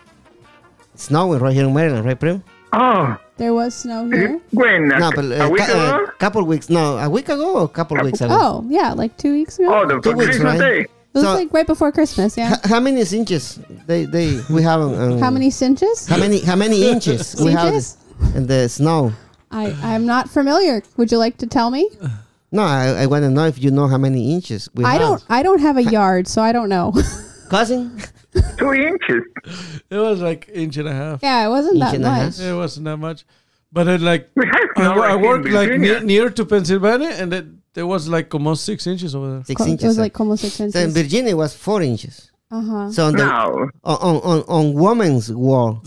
Snowing right here in Maryland, right, primo? Oh, there was snow here. when? A, No, but a uh, week ca- uh, ago? couple weeks. No, a week ago or a couple weeks ago. Oh, yeah, like two weeks ago. oh, the two weeks, Christmas right? Day. it was so- like right before Christmas. Yeah. H- how many inches they they we have? Um, How many cinches? How many how many inches we have Inches? in the snow? I I'm not familiar. Would you like to tell me? No, I, I want to know if you know how many inches we I have. don't I don't have a yard, so I don't know. Cousin, Two inches. It was like inch and a half. yeah, it wasn't Inch that and a half? much. It wasn't that much. But it like We have I, snow wo- I right in worked like Virginia. near, near to Pennsylvania, and it, there was like almost six inches over there. six Co- inches. It was like como six so in inches. Virginia it was four inches. Uh huh. So on the No, on, on on woman's wall.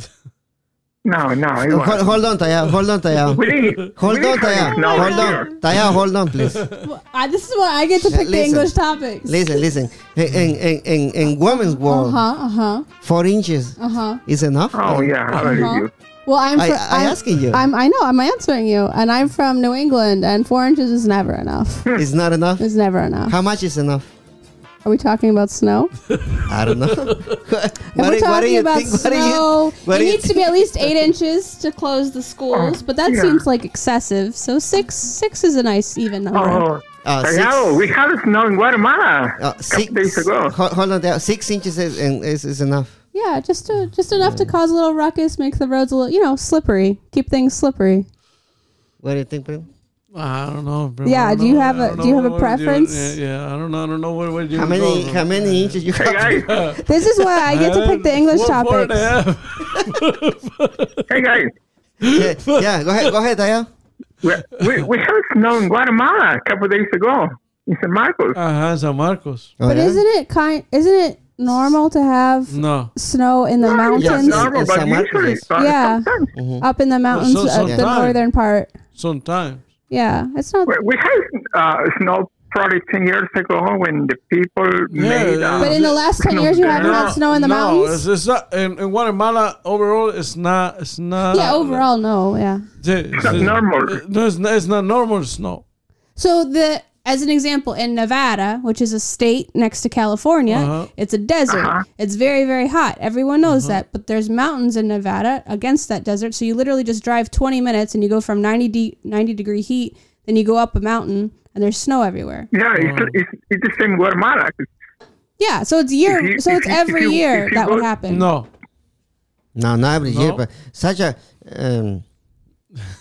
No, no. Hold, wasn't. hold on, Taya. Hold on, Taya. We didn't, Hold we on, Taya. No, Hold here. on, Taya. Hold on, please. I, this is why I get to pick the. English topics. Listen, listen. In in in, in woman's uh-huh, Uh huh. four inches Uh huh. is enough. Oh, yeah. I believe Uh-huh. you. Well, I'm. I- fr- I I'm asking you. I'm. I know. I'm answering you, and I'm from New England, and four inches is never enough. It's not enough. It's never enough. How much is enough? Are we talking about snow? I don't know. what, If we're do- talking what do you about think? What do you? snow, what it do you needs to be at least eight inches to close the schools, but that yeah. seems like excessive. So six, six is a nice even number. Oh, Uh, six- Tallado, we had snow in Guatemala Uh, a six, couple days ago. Hold, hold on, there. six inches is, is, is enough. Yeah, just to, just enough to cause a little ruckus, make the roads a little, you know, slippery, keep things slippery. What do you think, Prim? I don't know. bro. Yeah, don't do you know. have I a- don't you have a what- what you- preference? Yeah, yeah, I don't know. I don't know where, where you How many how many inches you Hey. This is why I get to pick the English Four- four and a topics. half. Hey, guys. yeah, yeah, go ahead, go ahead, Taya. We, we, we had snow in Guatemala a couple days ago in San Marcos. Ajá, San Marcos. Oh, But yeah? isn't it kind? Isn't it normal to have No. snow in the Yeah, mountains? normal, In but usually, yes. Yeah. sometimes. Mm-hmm. Up in the mountains, uh, so- of the northern part. Sometimes. Yeah, it's not. We, we had uh, snow probably 10 years ago when the people made. Uh, But in the last ten years, you haven't had snow in the no, mountains. It's, it's not, in, in Guatemala, overall, it's not. It's not. yeah, overall, no, yeah. It's, not normal. No, it's not, it's not normal snow. So the as an example, in Nevada, which is a state next to California, Uh-huh. it's a desert. Uh-huh. It's very, very hot. Everyone knows that. But there's mountains in Nevada against that desert. So you literally just drive 20 minutes and you go from 90, de- 90 degree heat. then you go up a mountain and there's snow everywhere. Yeah, it's, it's, it's the same in Guatemala. Yeah, so it's year, you- so it's you- every you- year that go- would happen. No. No, not every year, but such a. Um,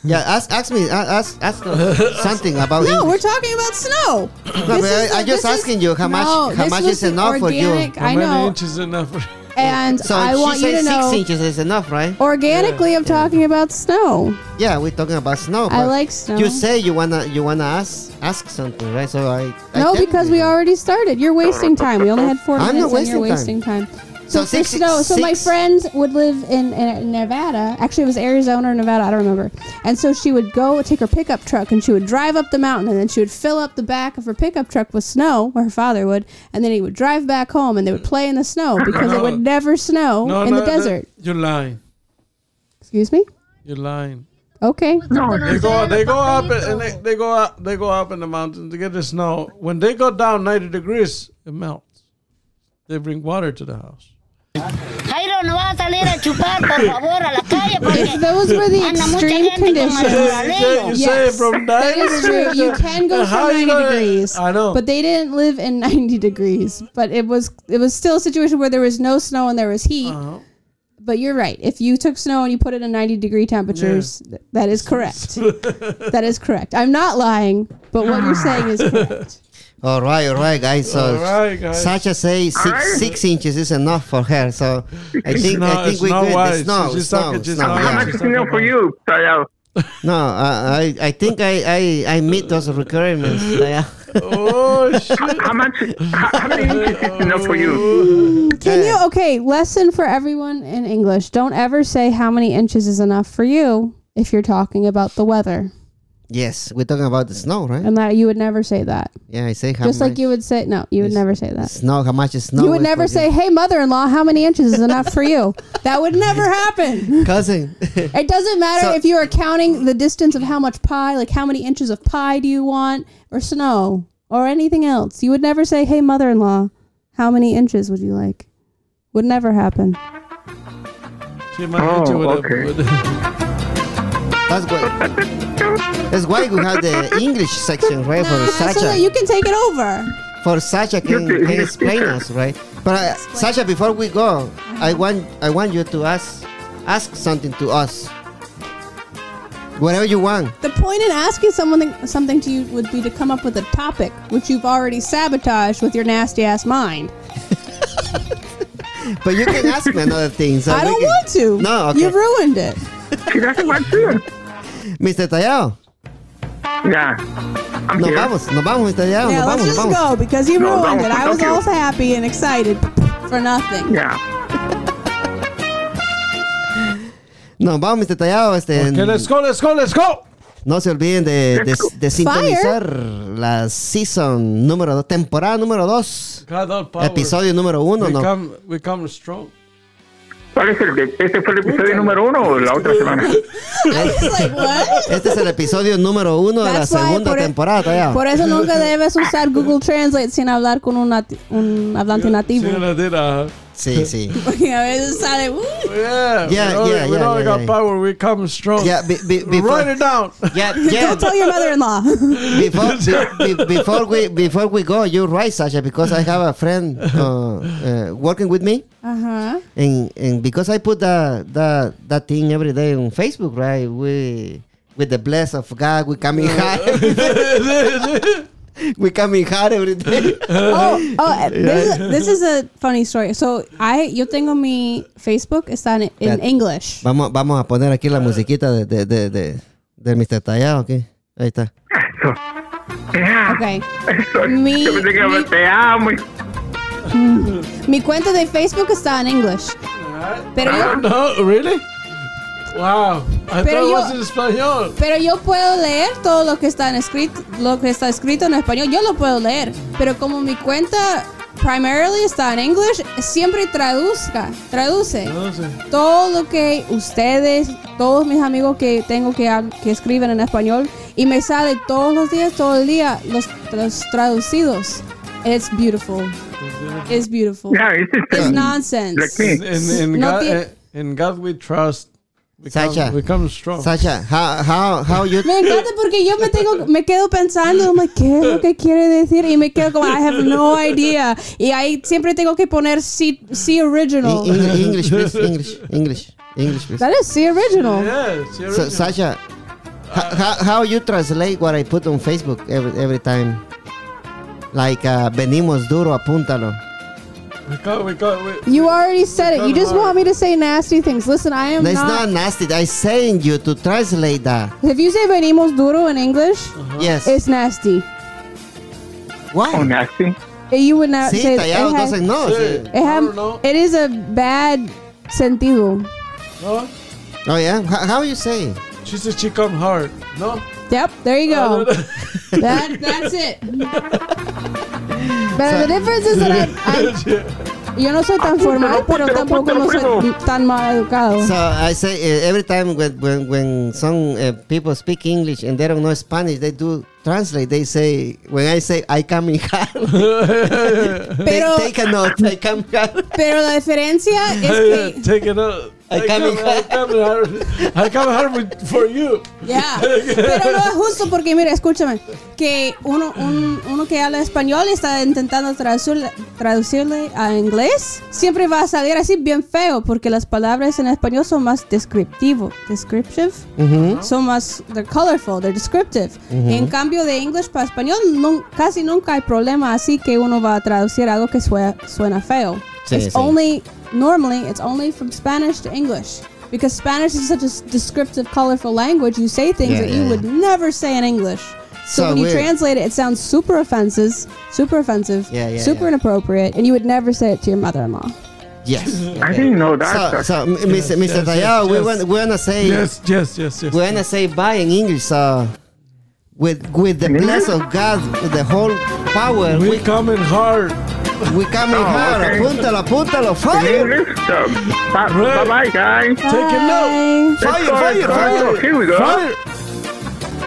yeah, ask ask me ask ask something about. No, we're talking about snow. No, but I, I just asking you how much how much is enough for you. How I many know, inches enough? for- and So I want you said to six know. inches is enough, right? Organically, I'm talking about snow. Yeah, we're talking about snow. I like snow. You say you wanna you wanna ask ask something, right? So I. I No, because you. we already started. You're wasting time. We only had 4 I'm minutes not and you're wasting wasting time. So So, for six- snow, so my friends would live in, in Nevada. Actually, it was Arizona or Nevada. I don't remember. And so she would go take her pickup truck and she would drive up the mountain and then she would fill up the back of her pickup truck with snow, or her father would, and then he would drive back home and they would play in the snow because it would never snow No, in no, the desert. You're lying. Excuse me. You're lying. Okay. No, They go, they go up, and they, they go up, they go up in the mountains to get the snow. When they go down 90 degrees, it melts. They bring water to the house. Jairo, no vas a salir a chupar, por favor, a la calle, porque If those were the anda mucha extreme gente con conditions. You say, you say Yes, from 90 that is true. degrees. You can go How from you 90 gonna- degrees. I know. But they didn't live in 90 degrees. But it was it was still a situation where there was no snow and there was heat. Uh-huh. But you're right. If you took snow and you put it in 90 degree temperatures, th- that is correct. that is correct. I'm not lying, but what you're saying is correct. All right, all right, guys. So All right, guys. Sacha say six six inches is enough for her. So I think not- I think we not good. wise. It's no, it's no, it's no, how yeah. much is enough for you, Tallado? No, I I I think I I, I meet those requirements. Yeah. Oh, shit. How much? How, how many inches is oh. enough for you? Can you okay, lesson for everyone in English. Don't ever say how many inches is enough for you if you're talking about the weather. Yes, we're talking about the snow, right? And that you would never say that. Yeah, I say how Just much like you would say no, you would never say that. snow. How much is snow? You would is never for say, "Hey, mother-in-law, how many inches is enough for you?" That would never happen. cousin. It doesn't matter So- if you are counting the distance of how much pie, like how many inches of pie do you want, or snow, or anything else. You would never say, "Hey, mother-in-law, how many inches would you like?" Would never happen. Oh, she might hit you Oh, with okay. with a- That's why. That's why we have the English section, right? For Nah, so that you can take it over. for Sasha, can, You- can explain us, right? But uh, Sacha, before we go, I want I want you to ask ask something to us. Whatever you want. The point in asking someone something to you would be to come up with a topic, which you've already sabotaged with your nasty ass mind. But you can ask me another thing. So I don't can- want to. No, okay. You ruined it. She doesn't want to. Mr. Tallado, Yeah. I'm nos here. vamos, nos vamos, Mr. Tallado, Yeah, nos let's vamos, nos just vamos. go because you No, ruined vamos, it. I was all happy and excited for nothing. Yeah. Nos vamos, Mr. Tallado. Este, Okay, let's go, let's go, let's go. No se olviden de, de, de sintonizar la season número 2, temporada número 2, God, all power. episodio número 1. We No, come, we come strong. ¿Cuál es el de, ¿Este fue el episodio número uno o la otra semana? Este es el episodio número 1 de la segunda por e- temporada. Tallado. Por eso nunca debes usar Google Translate sin hablar con un, nati- un hablante nativo. Sí, la did, uh, Sí, sí. Porque a veces sale, "Uh". yeah, Yeah, we know, yeah, we yeah, know we yeah, got yeah. power. We come strong. Yeah, be, be, before, Write it down. yeah, yeah, Don't tell your mother-in-law. before, be, be- before we before we go, you're right, Sasha, because I have a friend uh, uh, working with me, uh-huh. and and because I put that that that thing every day on Facebook, right? We with the bless of God, we coming hard. we coming hard every day. Oh, oh, this is, this is a funny story. So, I, yo tengo mi Facebook, está en, in English. Vamos vamos a poner aquí la musiquita de de de, de, del Mr. Tallado, aquí. Ahí está. Eso. Mi- Yo pensé que mi- te amo. Mi cuenta de Facebook está en English. Pero yo, no, really? Wow. I Pero thought it yo- was in español. pero yo puedo leer todo lo que está en escrito, lo que está escrito en español. Yo lo puedo leer. Pero como mi cuenta primarily está en English, siempre traduzca, traduce. No sé. todo lo que ustedes, todos mis amigos que tengo que, que escriben en español y me sale todos los días, todo el día, los, los traducidos. It's beautiful. It's beautiful. Yeah, it's, It's nonsense. Me. In, in, No God, eh, in God we trust. Become, Sacha. become strong. Sasha, how, how, how you... Me encanta porque yo me tengo, me quedo pensando, I'm like, ¿qué es lo que quiere decir? Y me quedo como, I have no idea. Y ahí siempre tengo que poner C, C original. In- in- English, please. English. English. English, please. That is C original. Yeah, it's the So, original. Sasha, ho- how, how you translate what I put on Facebook every, every time? Like, uh, venimos duro, apúntalo. We got, we got, we, You already said it. You just want me to say nasty things. Listen, I am That's not. not nasty. I saying you to translate that. If you say venimos duro in English, uh-huh. Yes. it's nasty. Why? Oh, Why? nasty. Eh, you would not Sí, say tallado, it has- entonces no. Sí. sí. It, have- it is a bad sentido. no? Oh, yeah? How, how you say? She said she come hard. No? Yep, there you go. that that's it. But the difference is that I, I, yo no soy tan formal, pero tampoco no soy tan mal educado. So I say uh, every time when when, when some uh, people speak English and they don't know Spanish, they do translate. They say when I say I come in hard, they Pero, take a note. I come hard. pero la diferencia es que Take it out. I come I come hard. I come hard for you. Ya, pero no es justo porque, mira, escúchame, que uno, un- uno que habla español y está intentando traducirle, traducirle a inglés, siempre va a salir así bien feo porque las palabras en español son más descriptivo, descriptive, son más, they're colorful, they're descriptive. En cambio de inglés para español, no- casi nunca hay problema así que uno va a traducir algo que sue- suena feo. Sí, it's sí. only, normally, it's only from Spanish to English. Because Spanish is such a descriptive, colorful language, you say things Yeah, that yeah, you yeah. would never say in English. So, So when you weird. translate it, it sounds super offensive, super offensive, Yeah, yeah, super yeah. inappropriate, and you would never say it to your mother-in-law. Yes. I didn't know that. So, so m- Mr. Mr. yes, Tallado, we yes. want we wanna say Yes, yes, yes, yes. we wanna say bye in English. So with with the In English? bless of God, with the whole power, we we coming hard. we come in Oh, hard. okay. Apúntalo, apúntalo, In fire. English? So, bye, Right. bye, guys. Take it now. Bye. Let's Fire, fire, fire. Here we go. Fire.